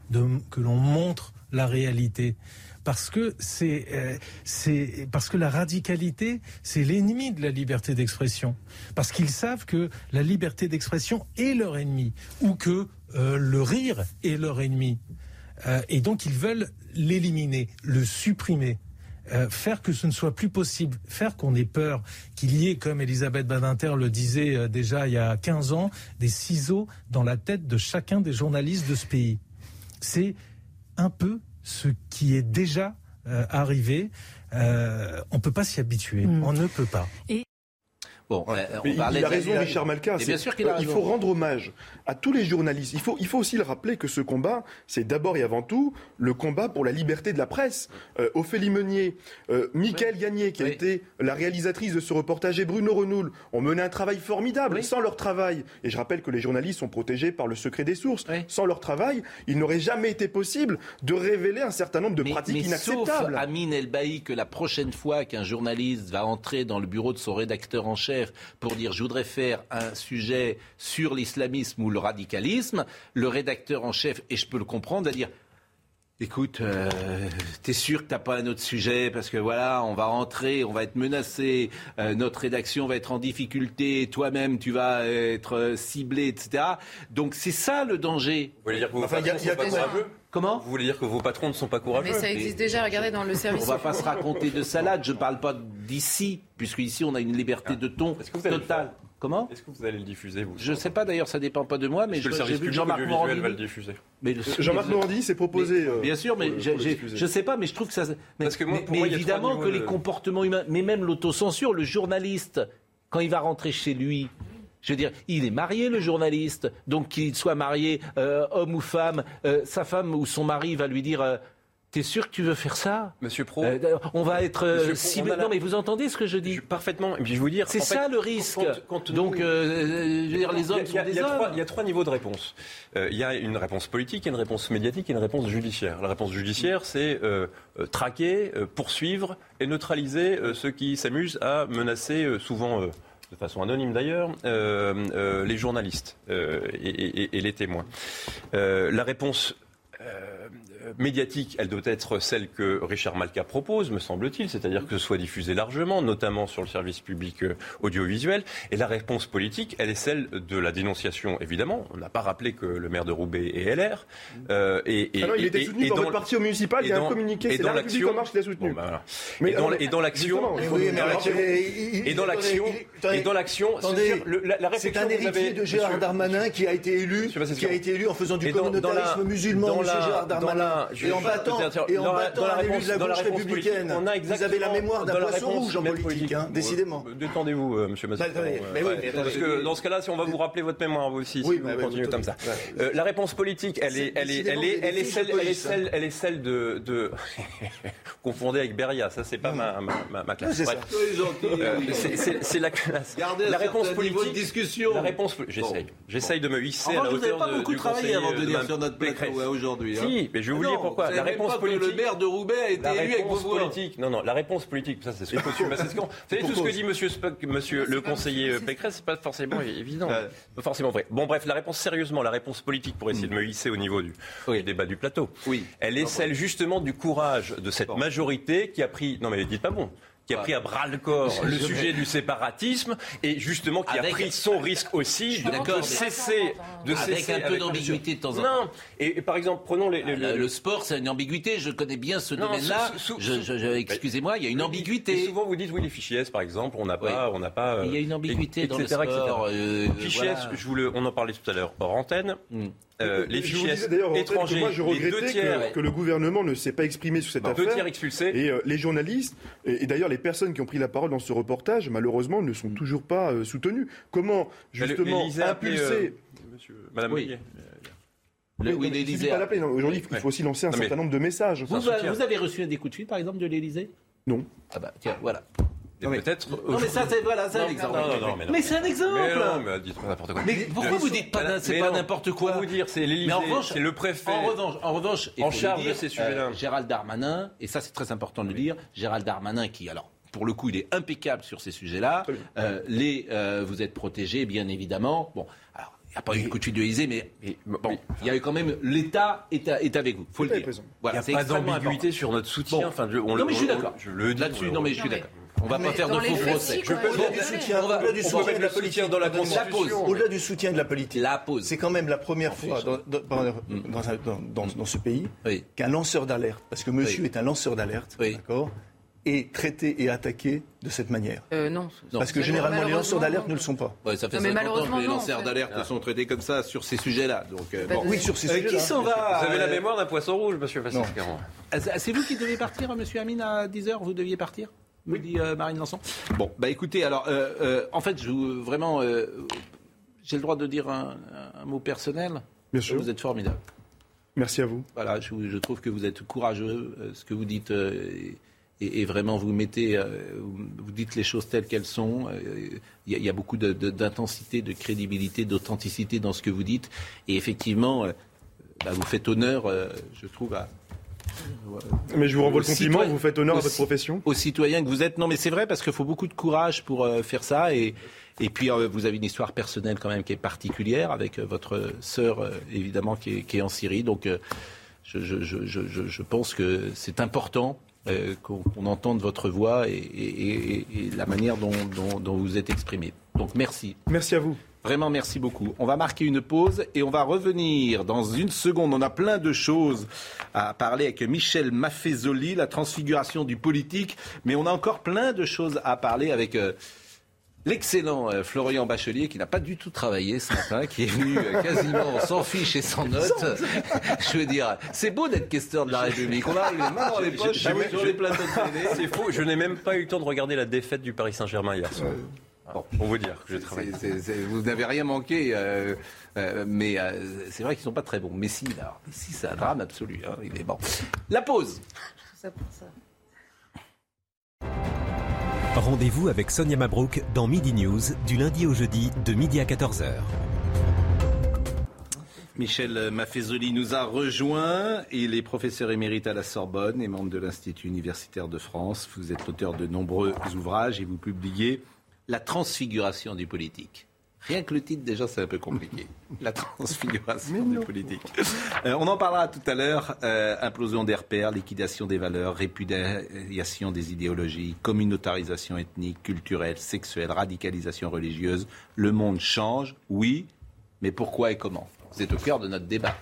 que l'on montre la réalité? Parce que c'est euh, c'est parce que la radicalité c'est l'ennemi de la liberté d'expression. Parce qu'ils savent que la liberté d'expression est leur ennemi ou que euh, le rire est leur ennemi. Euh, et donc ils veulent l'éliminer, le supprimer. Euh, faire que ce ne soit plus possible, faire qu'on ait peur, qu'il y ait, comme Elisabeth Badinter le disait euh, déjà il y a 15 ans, des ciseaux dans la tête de chacun des journalistes de ce pays. C'est un peu ce qui est déjà euh, arrivé. on ne peut pas s'y habituer. Mm. On ne peut pas. Bon, on il, a raison, Richard Malka. Bien sûr qu'il Il faut rendre hommage à tous les journalistes. Il faut, il faut aussi le rappeler que ce combat, c'est d'abord et avant tout le combat pour la liberté de la presse. Euh, Ophélie Meunier, euh, Michael Gagné, qui a été la réalisatrice de ce reportage, et Bruno Renoul ont mené un travail formidable. Sans leur travail, et je rappelle que les journalistes sont protégés par le secret des sources, sans leur travail, il n'aurait jamais été possible de révéler un certain nombre de pratiques inacceptables. Sauf Amine Elbaï que la prochaine fois qu'un journaliste va entrer dans le bureau de son rédacteur en chef, pour dire je voudrais faire un sujet sur l'islamisme ou le radicalisme, le rédacteur en chef, et je peux le comprendre, va dire Écoute, euh, t'es sûr que t'as pas un autre sujet? Parce que voilà, on va rentrer, on va être menacé, euh, notre rédaction va être en difficulté, toi-même tu vas être ciblé, etc. Donc c'est ça le danger. Vous voulez dire que sont pas courageux Comment Vous voulez dire que vos patrons ne sont pas courageux Mais ça existe déjà, regardez dans le service. On va pas se raconter de salade, je parle pas d'ici, puisque ici on a une liberté ah. de ton totale. Comment Est-ce que vous allez le diffuser vous Je ne sais pas d'ailleurs, ça dépend pas de moi, mais j'ai vu Jean-Marc Morandini va le diffuser. Jean-Marc Morandini s'est proposé. Euh, bien sûr, mais je ne sais pas, mais je trouve que ça. Parce que moi, mais, évidemment que les comportements humains, mais même l'autocensure, le journaliste, quand il va rentrer chez lui, je veux dire, il est marié, le journaliste. Donc qu'il soit marié, euh, homme ou femme, euh, sa femme ou son mari va lui dire T'es sûr que tu veux faire ça? Monsieur Pro euh, On va être euh, Non, mais vous entendez ce que je dis? Parfaitement. Et puis je vous dire. C'est ça le risque. Donc, euh, je veux dire, les hommes sont des hommes. il y a trois niveaux de réponse. il y a une réponse politique, il y a une réponse médiatique et une réponse judiciaire. La réponse judiciaire, c'est traquer, poursuivre et neutraliser ceux qui s'amusent à menacer souvent de façon anonyme d'ailleurs, les journalistes et, et, les témoins. la réponse euh, médiatique, elle doit être celle que Richard Malka propose, me semble-t-il, c'est-à-dire que ce soit diffusé largement, notamment sur le service public euh, audiovisuel. Et la réponse politique, elle est celle de la dénonciation, évidemment. On n'a pas rappelé que le maire de Roubaix est LR. Euh, et, et, il était soutenu par votre parti au municipal, il y a un communiqué, c'est la République en marche qui l'a soutenu. Bah, mais et dans l'action... Et dans l'action... Et dans l'action... C'est un héritier de Gérard Darmanin qui a été élu, qui a été élu en faisant du communautarisme musulman, Gérard Darmanin et en battant, et en battant la réponse, de la gauche républicaine. On a vous avez la mémoire d'un poisson rouge en politique, hein, décidément. Détendez-vous, euh, monsieur Masson. Parce que dans ce cas-là, si on va vous rappeler votre mémoire, vous aussi, si vous continuez comme ça. Euh, la réponse politique, elle est, elle est, elle est, elle est celle, elle est celle, elle est celle de, de confondée avec Beria. Ça, c'est pas ma, ma, ma classe. Euh, c'est la classe. La réponse politique. discussion. La réponse. J'essaye. J'essaye de me hisser à la hauteur de. Vous n'avez pas beaucoup travaillé avant de dire sur notre plateau aujourd'hui. Hein. Si, mais je vais vous pourquoi. La réponse politique. Le maire de Roubaix a été élu avec vos politique. Non, non, la réponse politique. Ça, c'est ce que Monsieur Vous savez tout ce que dit Monsieur Monsieur le conseiller Pécresse, c'est pas forcément évident, pas forcément vrai. Bon, bref, la réponse sérieusement, la réponse politique pour essayer de me hisser au niveau du débat du plateau. Oui. Elle est celle justement du courage de cette majorité qui a pris. Non, mais dites pas bon qui a pris à bras le corps le sujet du séparatisme et justement qui a pris son risque aussi de cesser de avec un peu d'ambiguïté de temps en temps. Non. Et, par exemple, prenons les, le, sport, c'est une ambiguïté. Je connais bien ce domaine-là. Excusez-moi, il y a une ambiguïté. Et souvent, vous dites oui, les fichiers, par exemple, on n'a pas, on n'a pas. il y a une ambiguïté dans le sport. Euh, fichiers, je voulais, on en parlait tout à l'heure hors antenne. Hmm. Euh, les fichiers étrangers, moi je regrettais tiers, que, le gouvernement ne s'est pas exprimé sur cette affaire. Deux tiers expulsés. Et euh, les journalistes, et, d'ailleurs les personnes qui ont pris la parole dans ce reportage, malheureusement, ne sont toujours pas euh, soutenues. Comment justement impulser Monsieur, Madame oui. Aujourd'hui, il faut aussi lancer un certain nombre de messages. Vous, vous, avez reçu des coups de fil, par exemple, de l'Élysée? Non. Ah bah tiens, voilà. Non, mais peut-être. Non, mais ça, c'est voilà, un exemple. mais, c'est un exemple. Mais non, mais dites n'importe quoi. Mais pourquoi vous dites pas, c'est pas n'importe quoi vous dire, c'est l'Élysée, c'est le préfet. En revanche, en revanche, en charge de ces sujets-là. Euh, Gérald Darmanin, et ça, c'est très important de le dire. Gérald Darmanin, qui alors pour le coup, il est impeccable sur ces sujets-là. Euh, les, euh, vous êtes protégés, bien évidemment. Bon, alors n'y a pas eu de coup de fil de mais, bon, il y a eu quand même l'État est, est, avec vous. Faut le dire. Voilà, il n'y a pas d'ambiguïté sur notre soutien. Enfin, on, non, mais je suis d'accord. Je le dis. Là-dessus, non, mais je suis d'accord. On va pas faire de faux procès. Au-delà du soutien, au-delà du soutien de la politique, dans la Constitution, au-delà du soutien de la politique, la pause. C'est quand même la première fois dans, ce pays qu'un lanceur d'alerte, parce que Monsieur est un lanceur d'alerte, d'accord, est traité et attaqué de cette manière. Euh, non, Parce que généralement, les lanceurs d'alerte ne le sont pas. ça fait 50 ans que les lanceurs d'alerte sont traités comme ça sur ces sujets-là. Donc, euh, Oui, sur ces sujets-là. Qui s'en va Vous avez la mémoire d'un poisson rouge, monsieur Fassin ah, C'est vous qui devez partir, monsieur Amine, à 10h Vous deviez partir? Me dit euh, Marine Lançon. Bon, bah écoutez, alors, en fait, je, vraiment, j'ai le droit de dire un, mot personnel? Bien sûr. Vous êtes formidable. Merci à vous. Voilà, je, je trouve que vous êtes courageux. ce que vous dites et, vraiment vous mettez, euh, vous dites les choses telles qu'elles sont. Euh, il y, a beaucoup d'intensité, de, crédibilité, d'authenticité dans ce que vous dites. Et effectivement, euh, bah, vous faites honneur, je trouve, à, mais je vous renvoie le compliment, vous faites honneur à votre profession. Aux citoyens que vous êtes. Non, mais c'est vrai parce qu'il faut beaucoup de courage pour faire ça. Et, et puis, vous avez une histoire personnelle quand même qui est particulière avec votre sœur, évidemment, qui est, qui est, en Syrie. Donc, je, je, je, je pense que c'est important euh, qu'on entende votre voix et, la manière dont, vous êtes exprimé. Donc merci. Merci à vous. Vraiment, merci beaucoup. On va marquer une pause et on va revenir dans une seconde. On a plein de choses à parler avec Michel Maffezoli, la transfiguration du politique, mais on a encore plein de choses à parler avec... Euh, l'excellent euh, Florian Bachelier qui n'a pas du tout travaillé ce matin, qui est venu euh, quasiment sans fiche et sans notes. Je veux dire, c'est beau d'être questeur de la République. On arrive les mains dans les poches sur les plateaux de télé. C'est faux, je n'ai même pas eu le temps de regarder la défaite du Paris Saint-Germain hier soir. Bon, on vous dire que j'ai travaillé. vous n'avez rien manqué, euh, mais c'est vrai qu'ils ne sont pas très bons. Messi, là, Messi, c'est un drame absolu. Hein, il est bon. La pause. Tout ça pour ça. Rendez-vous avec Sonia Mabrouk dans Midi News du lundi au jeudi de midi à 14h. Michel Maffezoli nous a rejoint. Il est professeur émérite à la Sorbonne et membre de l'Institut universitaire de France. Vous êtes auteur de nombreux ouvrages et vous publiez La transfiguration du politique. Rien que le titre, déjà, c'est un peu compliqué. La transfiguration du politique. Euh, on en parlera tout à l'heure. Euh, implosion des repères, liquidation des valeurs, répudiation des idéologies, communautarisation ethnique, culturelle, sexuelle, radicalisation religieuse. Le monde change, oui, mais pourquoi et comment? Vous êtes au cœur de notre débat.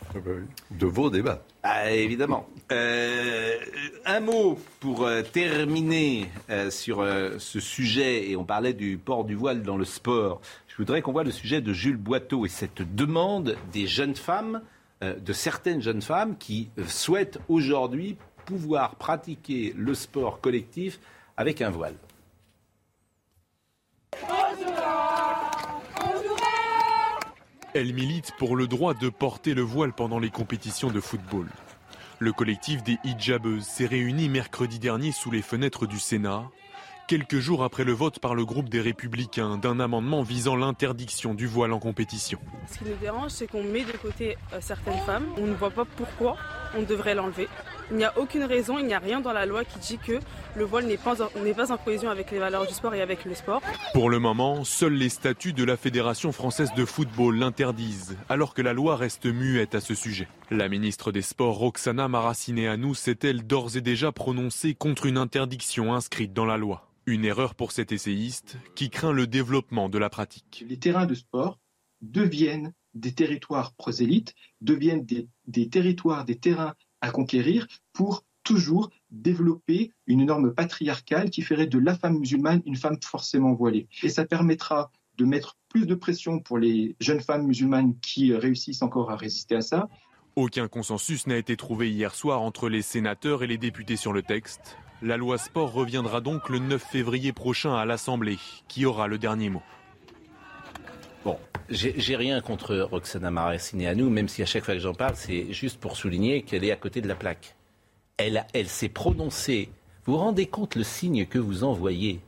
De vos débats. Ah, évidemment. Euh, un mot pour terminer sur ce sujet, et on parlait du port du voile dans le sport. Je voudrais qu'on voit le sujet de Jules Boiteau et cette demande des jeunes femmes, euh, de certaines jeunes femmes qui euh, souhaitent aujourd'hui pouvoir pratiquer le sport collectif avec un voile. Elle milite pour le droit de porter le voile pendant les compétitions de football. Le collectif des hijabeuses s'est réuni mercredi dernier sous les fenêtres du Sénat quelques jours après le vote par le groupe des Républicains d'un amendement visant l'interdiction du voile en compétition. Ce qui nous dérange, c'est qu'on met de côté euh, certaines femmes. On ne voit pas pourquoi on devrait l'enlever. Il n'y a aucune raison, il n'y a rien dans la loi qui dit que le voile n'est pas, pas en cohésion avec les valeurs du sport et avec le sport. Pour le moment, seuls les statuts de la Fédération française de football l'interdisent, alors que la loi reste muette à ce sujet. La ministre des Sports, Roxana Maracineanu, s'est-elle d'ores et déjà prononcée contre une interdiction inscrite dans la loi. Une erreur pour cet essayiste qui craint le développement de la pratique. Les terrains de sport deviennent des territoires prosélytes, deviennent des, territoires, des terrains à conquérir pour toujours développer une norme patriarcale qui ferait de la femme musulmane une femme forcément voilée. Et ça permettra de mettre plus de pression pour les jeunes femmes musulmanes qui réussissent encore à résister à ça. Aucun consensus n'a été trouvé hier soir entre les sénateurs et les députés sur le texte. La loi sport reviendra donc le 9 février prochain à l'Assemblée, qui aura le dernier mot? Bon, j'ai rien contre Roxana nous, même si à chaque fois que j'en parle, c'est juste pour souligner qu'elle est à côté de la plaque. Elle, elle s'est prononcée. Vous vous rendez compte le signe que vous envoyez?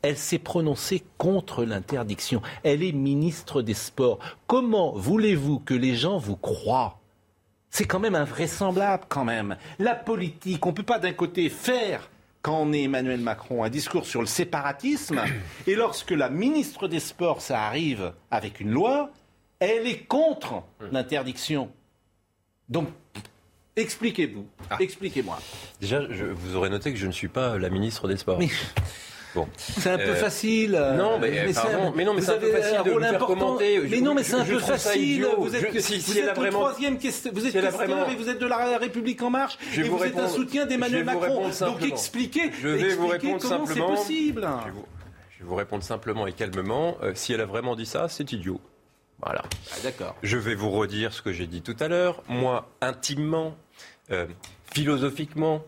Elle s'est prononcée contre l'interdiction. Elle est ministre des Sports. Comment voulez-vous que les gens vous croient? C'est quand même invraisemblable quand même. La politique, on ne peut pas d'un côté faire quand on est Emmanuel Macron, un discours sur le séparatisme, et lorsque la ministre des Sports, ça arrive avec une loi, elle est contre hum. l'interdiction. Donc, expliquez-vous, ah. expliquez-moi. Déjà, vous aurez noté que je ne suis pas la ministre des Sports. Bon. C'est un peu euh, facile. Non, mais, mais, mais non, mais c'est un peu facile de faire commenter. Mais non, mais c'est un peu facile. Vous êtes, le troisième question. Vous êtes et vous êtes de la République en marche. et vous, êtes un soutien d'Emmanuel Macron. Donc expliquez. Je vais vous répondre comment c'est possible. Je vais vous répondre simplement et calmement. Euh, si elle a vraiment dit ça, c'est idiot. Voilà. Ah, d'accord. Je vais vous redire ce que j'ai dit tout à l'heure. Moi, intimement, euh, philosophiquement,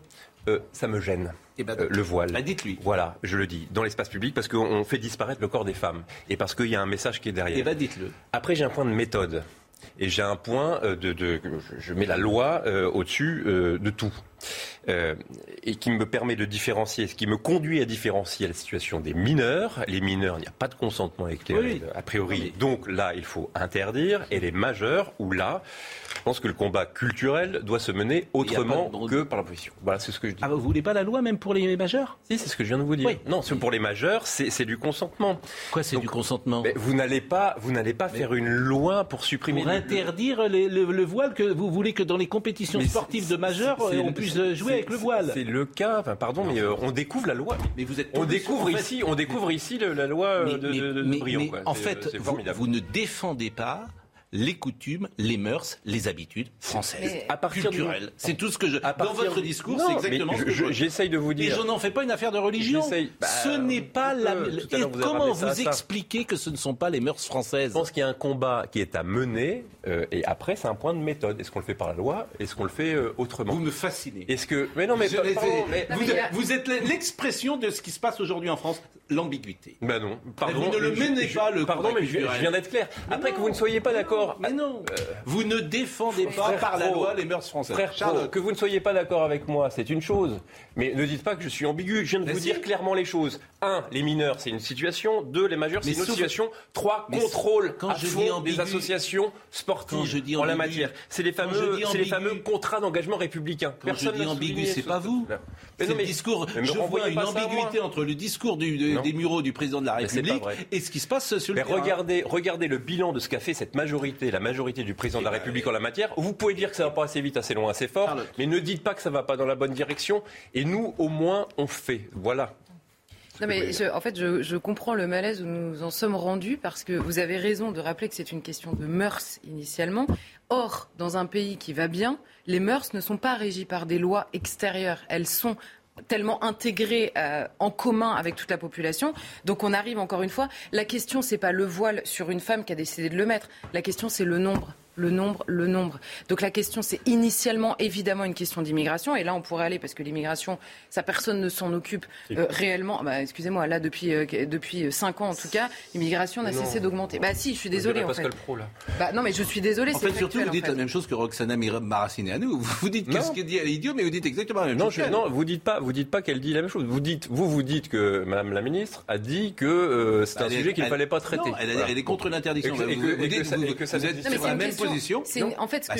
ça me gêne. Eh ben, euh, le voile. Bah, dites-lui. Voilà, je le dis, dans l'espace public, parce qu'on fait disparaître le corps des femmes. Et parce qu'il y a un message qui est derrière. Eh ben, dites-le. Après, j'ai un point de méthode. Et j'ai un point euh, de, Je mets la loi euh, au-dessus de tout. Et qui me permet de différencier, ce qui me conduit à différencier la situation des mineurs. Les mineurs, il n'y a pas de consentement éclairé, a priori. Donc là, il faut interdire. Et les majeurs, où là, je pense que le combat culturel doit se mener autrement que par la position. Voilà, c'est ce que je dis. Ah, vous voulez pas la loi même pour les majeurs? Si, c'est ce que je viens de vous dire. Non, pour les majeurs, c'est du consentement. Quoi, c'est du consentement? Vous n'allez pas, vous n'allez pas faire une loi pour supprimer. Pour interdire le, voile que vous voulez que dans les compétitions sportives de majeurs, on puisse jouer avec le voile. C'est le cas. Enfin, pardon, mais euh, on découvre la loi. Mais vous êtes. On découvre ici, on découvre ici la loi de, de, En fait, vous ne défendez pas les coutumes, les mœurs, les habitudes françaises, à partir culturelles. C'est tout ce que je. Dans votre discours, c'est exactement ce que je. J'essaye de vous dire. Et je n'en fais pas une affaire de religion. Bah, ce n'est pas la. comment vous, expliquez que ce ne sont pas les mœurs françaises Je pense qu'il y a un combat qui est à mener, euh, et après c'est un point de méthode. Est-ce qu'on le fait par la loi? Est-ce qu'on le fait euh, autrement? Vous me fascinez. Est-ce que Mais non, mais, vous, êtes l'expression de ce qui se passe aujourd'hui en France, l'ambiguïté. Ben non. Pardon. Vous ne le menez pas le. Pardon, mais je viens d'être clair. Après que vous ne soyez pas d'accord mais non. Euh, vous ne défendez pas par la loi les mœurs françaises. Frère que vous ne soyez pas d'accord avec moi, c'est une chose. Mais ne dites pas que je suis ambigu. Je viens de vous dire clairement les choses. Un, les mineurs, c'est une situation. Deux, les majeurs, c'est une autre situation. Trois, contrôle quand je fond des associations sportives je dis en la matière. C'est les fameux, c'est les fameux contrats d'engagement républicain. Quand Personne je dis ambigu, c'est pas vous. C'est le discours. Je vois une ambiguïté entre le discours des Mureaux du président de la République et ce qui se passe sur le terrain. Regardez, regardez le bilan de ce qu'a fait cette majorité, la majorité du président de la eh ben, République en la matière. Vous pouvez dire que ça va pas assez vite, assez loin, assez fort, mais ne dites pas que ça va pas dans la bonne direction. Et nous, au moins, on fait. Voilà. En fait, je, comprends le malaise où nous en sommes rendus parce que vous avez raison de rappeler que c'est une question de mœurs initialement. Or, dans un pays qui va bien, les mœurs ne sont pas régies par des lois extérieures. Elles sont tellement intégrées euh, en commun avec toute la population. Donc on arrive encore une fois. La question c'est pas le voile sur une femme qui a décidé de le mettre. La question c'est le nombre le nombre, le nombre. Donc la question, c'est initialement évidemment une question d'immigration. Et là, on pourrait aller, parce que l'immigration, ça, personne ne s'en occupe euh, réellement. Bah, excusez-moi, là, depuis, euh, depuis 5 ans en tout cas, l'immigration n'a cessé d'augmenter. Bah si, je suis désolée. En fait. Pro, là. Bah, non, mais je suis désolée. En fait, surtout, vous dites la même chose que Roxana Maraciné à nous. Vous dites qu'est-ce qu'elle dit, elle est idiot, mais vous dites exactement la même non, chose. non, vous dites pas, vous dites pas qu'elle dit la même chose. Vous dites, vous, vous dites que Madame la ministre a dit que euh, c'est bah, un sujet qu'il ne fallait pas traiter. Non, elle, est contre l'interdiction. Vous que ça êtes sur la même en fait, ce,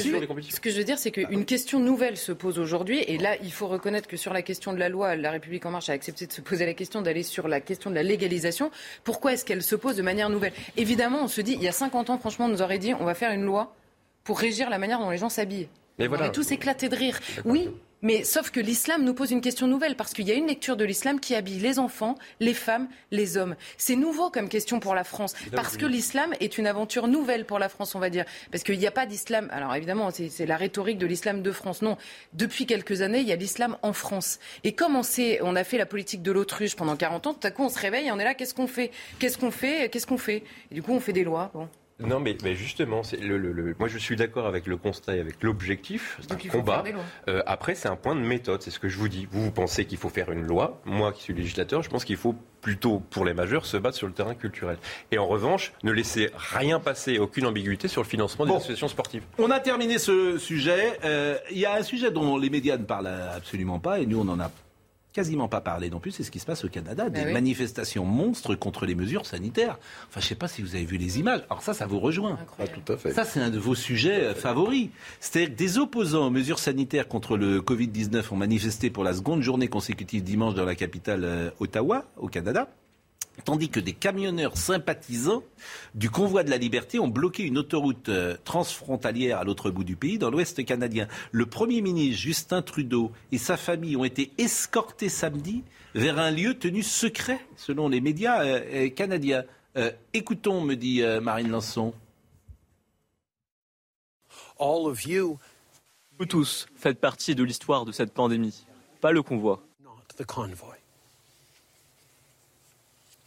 que, je veux, dire, c'est qu'une question nouvelle se pose aujourd'hui. Et là, il faut reconnaître que sur la question de la loi, la République En Marche a accepté de se poser la question d'aller sur la question de la légalisation. Pourquoi est-ce qu'elle se pose de manière nouvelle? Évidemment, on se dit, il y a 50 ans, franchement, on nous aurait dit, on va faire une loi pour régir la manière dont les gens s'habillent. On aurait tous éclaté de rire. Oui, mais sauf que l'islam nous pose une question nouvelle, parce qu'il y a une lecture de l'islam qui habille les enfants, les femmes, les hommes. C'est nouveau comme question pour la France, parce que l'islam est une aventure nouvelle pour la France, on va dire. Parce qu'il n'y a pas d'islam. Alors évidemment, c'est la rhétorique de l'islam de France. Non, depuis quelques années, il y a l'islam en France. Et comme on sait, on a fait la politique de l'autruche pendant 40 ans, tout à coup on se réveille et on est là, qu'est-ce qu'on fait? Qu'est-ce qu'on fait? Qu'est-ce qu'on fait? Et du coup, on fait des lois. Bon. Non, mais, justement, c'est le, moi je suis d'accord avec le constat et avec l'objectif. C'est un combat. Euh, après, c'est un point de méthode, c'est ce que je vous dis. Vous, vous pensez qu'il faut faire une loi. Moi, qui suis législateur, je pense qu'il faut plutôt, pour les majeurs, se battre sur le terrain culturel. Et en revanche, ne laisser rien passer, aucune ambiguïté sur le financement des associations sportives. On a terminé ce sujet. Euh, il y a un sujet dont les médias ne parlent absolument pas, et nous, on en a quasiment pas parlé non plus, c'est ce qui se passe au Canada, des bah manifestations monstres contre les mesures sanitaires. Enfin, je sais pas si vous avez vu les images. Alors ça, ça vous rejoint. Ah, tout à fait. Ça, c'est un de vos sujets euh, favoris. C'est-à-dire que des opposants aux mesures sanitaires contre le Covid-19 ont manifesté pour la seconde journée consécutive dimanche dans la capitale euh, Ottawa, au Canada. Tandis que des camionneurs sympathisants du convoi de la liberté ont bloqué une autoroute euh, transfrontalière à l'autre bout du pays, dans l'ouest canadien. Le Premier ministre Justin Trudeau et sa famille ont été escortés samedi vers un lieu tenu secret, selon les médias euh, euh, canadiens. écoutons, me dit Marine Lançon. Vous tous faites partie de l'histoire de cette pandémie, pas le convoi.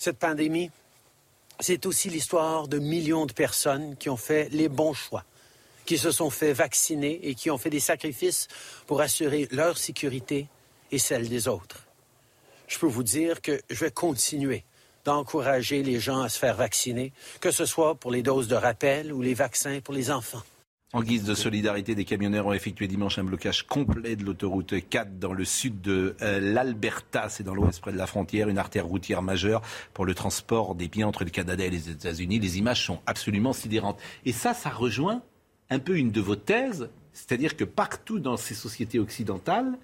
Cette pandémie, c'est aussi l'histoire de millions de personnes qui ont fait les bons choix, qui se sont fait vacciner et qui ont fait des sacrifices pour assurer leur sécurité et celle des autres. Je peux vous dire que je vais continuer d'encourager les gens à se faire vacciner, que ce soit pour les doses de rappel ou les vaccins pour les enfants. En guise de solidarité, des camionneurs ont effectué dimanche un blocage complet de l'autoroute 4 dans le sud de euh, l'Alberta, c'est dans l'ouest près de la frontière, une artère routière majeure pour le transport des biens entre le Canada et les États-Unis. Les images sont absolument sidérantes. Et ça, ça rejoint un peu une de vos thèses, c'est-à-dire que partout dans ces sociétés occidentales,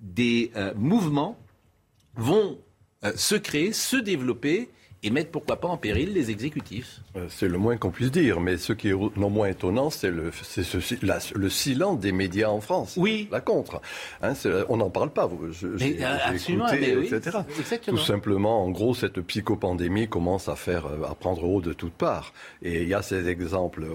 des euh, mouvements vont euh, se créer, se développer et mettre pourquoi pas en péril les exécutifs. Euh, c'est le moins qu'on puisse dire, mais ce qui est non moins étonnant, c'est le, le silence des médias en France. Oui. La contre. Hein, on n'en parle pas. J'ai euh, écouté, oui, etc. Tout simplement, en gros, cette psychopandémie commence à faire euh, à prendre haut de toutes parts. Et il y a ces exemples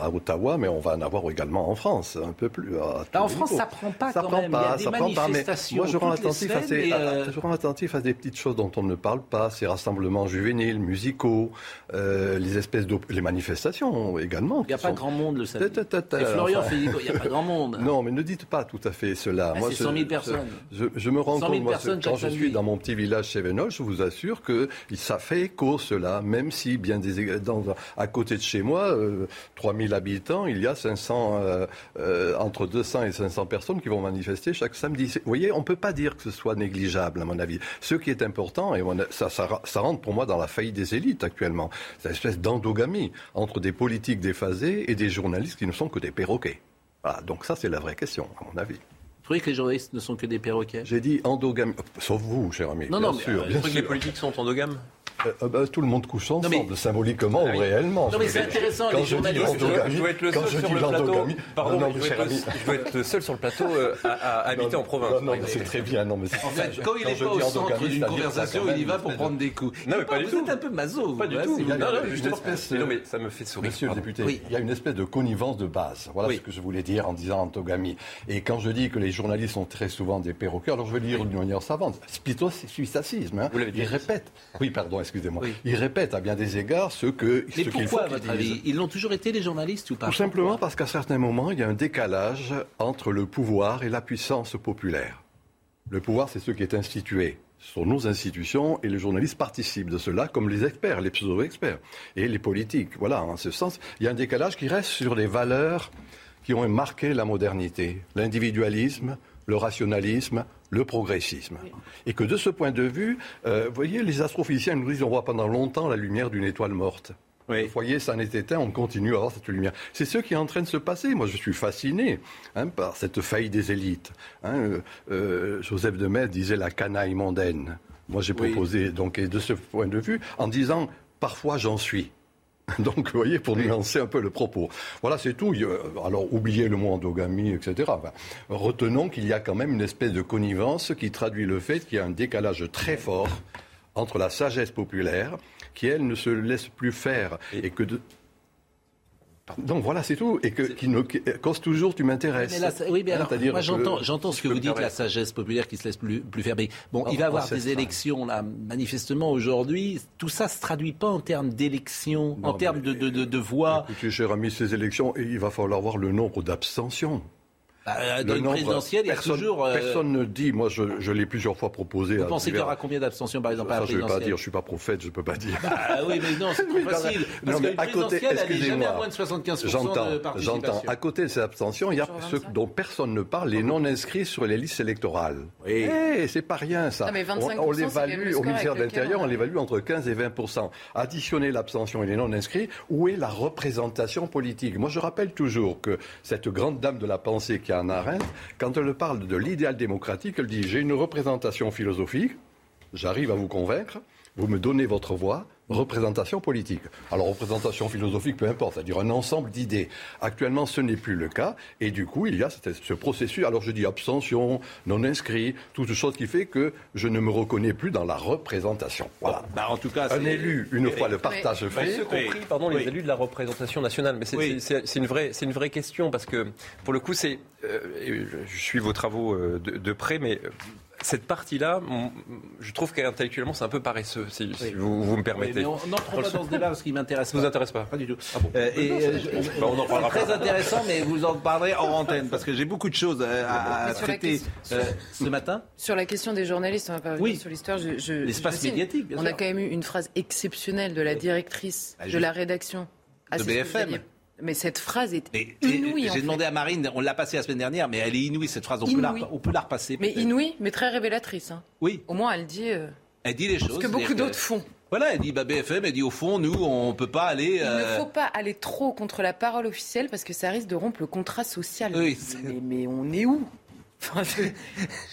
à Ottawa, mais on va en avoir également en France, un peu plus. en France, ça prend pas ça quand prend même. Pas, il y a des manifestations. Moi, je rends, attentif à ces, je rends attentif à des petites choses dont on ne parle pas, ces rassemblements juvéniles, musicaux, euh, les espèces de les manifestations également. Il n'y a pas grand monde le samedi. Et Florian fait il n'y a pas grand monde. Non, mais ne dites pas tout à fait cela. Ah, moi, c'est 100 000 personnes. Je, me rends compte, moi, quand je suis dans mon petit village chez je vous assure que ça fait écho cela, même si bien des, dans, à côté de chez moi, euh, 3000 habitants, il y a 500, euh, euh, entre 200 et 500 personnes qui vont manifester chaque samedi. Vous voyez, on ne peut pas dire que ce soit négligeable, à mon avis. Ce qui est important, et ça, ça, ça rentre pour moi dans la faillite des élites actuellement. C'est une espèce d'endogamie entre des politiques déphasés et des journalistes qui ne sont que des perroquets. Voilà, donc ça c'est la vraie question, à mon avis. Vous trouvez que les journalistes ne sont que des perroquets? J'ai dit endogamie, sauf vous, cher ami. Non, bien non, sûr. Euh, bien sûr. que les politiques sont endogames euh, euh, bah, tout le monde couche ensemble, symboliquement ou réellement. Non, mais c'est intéressant, quand les je journalistes. Dis je dois être le seul sur le plateau. Pardon, non, je, vais être, je dois être seul sur le plateau euh, à, à habiter en province. Non, non, c'est très bien. Non, mais en fait, quand il n'est pas au centre d'une conversation, il y va pour prendre des coups. Non, mais pas du tout. Vous êtes un peu maso. Pas du tout. Non, non, mais ça me fait sourire. Monsieur le député, il y a une espèce de connivence de base. Voilà ce que je voulais dire en disant endogamie. Et quand je dis que les journalistes sont très souvent des perroquets, alors je vais dire d'une manière savante. Spito, c'est suissacisme. Il répète. Oui, pardon, excusez-moi. Il répète à bien des égards ce que. Mais pourquoi, à votre avis Ils l'ont toujours été, les journalistes, ou pas Tout simplement parce qu'à certains moments, il y a un décalage entre le pouvoir et la puissance populaire. Le pouvoir, c'est ce qui est institué. Ce sont nos institutions et les journalistes participent de cela, comme les experts, les pseudo-experts et les politiques. Voilà, en ce sens, il y a un décalage qui reste sur les valeurs qui ont marqué la modernité. L'individualisme, le rationalisme, le progressisme. Et que de ce point de vue, euh, vous voyez, les astrophysiciens nous disent on voit pendant longtemps la lumière d'une étoile morte. Vous voyez, ça n'est éteint, on continue à avoir cette lumière. C'est ce qui est en train de se passer. Moi, je suis fasciné hein, par cette faille des élites. Hein. Euh, euh, Joseph de Metz disait la canaille mondaine. Moi, j'ai proposé, donc, et de ce point de vue, en disant parfois j'en suis. Donc, vous voyez, pour nuancer un peu le propos. Voilà, c'est tout. Alors, oubliez le mot endogamie, etc. retenons qu'il y a quand même une espèce de connivence qui traduit le fait qu'il y a un décalage très fort entre la sagesse populaire, qui, elle, ne se laisse plus faire, et que de... Donc voilà, c'est tout. Et que, qui ne cause toujours, tu m'intéresses. Oui, mais alors, moi j'entends, j'entends ce que vous dites, la sagesse populaire qui se laisse plus, plus faire. Mais bon, il va y avoir des élections, là, manifestement, aujourd'hui. Tout ça ne se traduit pas en termes d'élections, en termes de, de, de, de voix. Écoutez, cher ami, ces élections, il va falloir voir le nombre d'abstentions. Bah, dans une présidentielle, il y a toujours. Euh, personne ne dit. Moi, je, je l'ai plusieurs fois proposé. Vous pensez qu'il y aura combien d'abstentions, par exemple, ça, à la Je ne vais pas dire. Je suis pas prophète. Je ne peux pas dire. Bah, oui, mais non, c'est trop facile. Parce que à côté, excusez-moi, à moins de 75 J'entends. J'entends. À côté de ces abstentions, il y a ceux dont personne ne parle, les non inscrits sur les listes électorales. Oui. Eh, c'est pas rien ça. on, on l'évalue au ministère de l'Intérieur. On l'évalue entre 15 et 20 Additionner l'abstention et les non inscrits, où est la représentation politique? Moi, je rappelle toujours que cette grande dame de la pensée qui a quand elle parle de l'idéal démocratique, elle dit j'ai une représentation philosophique, j'arrive à vous convaincre, vous me donnez votre voix, représentation politique. Alors représentation philosophique, peu importe, c'est-à-dire un ensemble d'idées. Actuellement, ce n'est plus le cas, et du coup, il y a ce processus. Alors je dis abstention, non inscrit, toutes choses qui fait que je ne me reconnais plus dans la représentation. Voilà. Bah, en tout cas, un élu, une fois le partage fait, ceux compris, pardon, les élus de la représentation nationale. Mais c'est une vraie, c'est une vraie question parce que pour le coup, c'est, euh, je suis vos travaux euh, de, de près, mais cette partie-là, je trouve qu'intellectuellement, c'est un peu paresseux, si, vous, me permettez. mais on n'entre pas dans ce débat parce qu'il m'intéresse pas. vous intéresse pas Pas du tout. Ah euh, et, euh, bah, on en parlera très intéressant, mais vous en parlerez en antenne parce que j'ai beaucoup de choses à, traiter euh, ce matin. Sur la question des journalistes, on va pas oui. sur l'histoire. L'espace médiatique, bien On a quand même eu une phrase exceptionnelle de la directrice bah, de la rédaction. de BFM. Mais cette phrase est inouïe. J'ai demandé à Marine, on l'a passée la semaine dernière, mais elle est inouïe cette phrase. On, peut la, on peut la, repasser. Mais inouïe, mais très révélatrice. Hein. Oui. Au moins, elle dit. Euh, elle dit les choses. Ce que beaucoup d'autres font. Voilà, elle dit bah, BFM, elle dit au fond, nous, on ne peut pas aller. Il ne euh, faut pas aller trop contre la parole officielle parce que ça risque de rompre le contrat social. Oui, mais, mais on est où?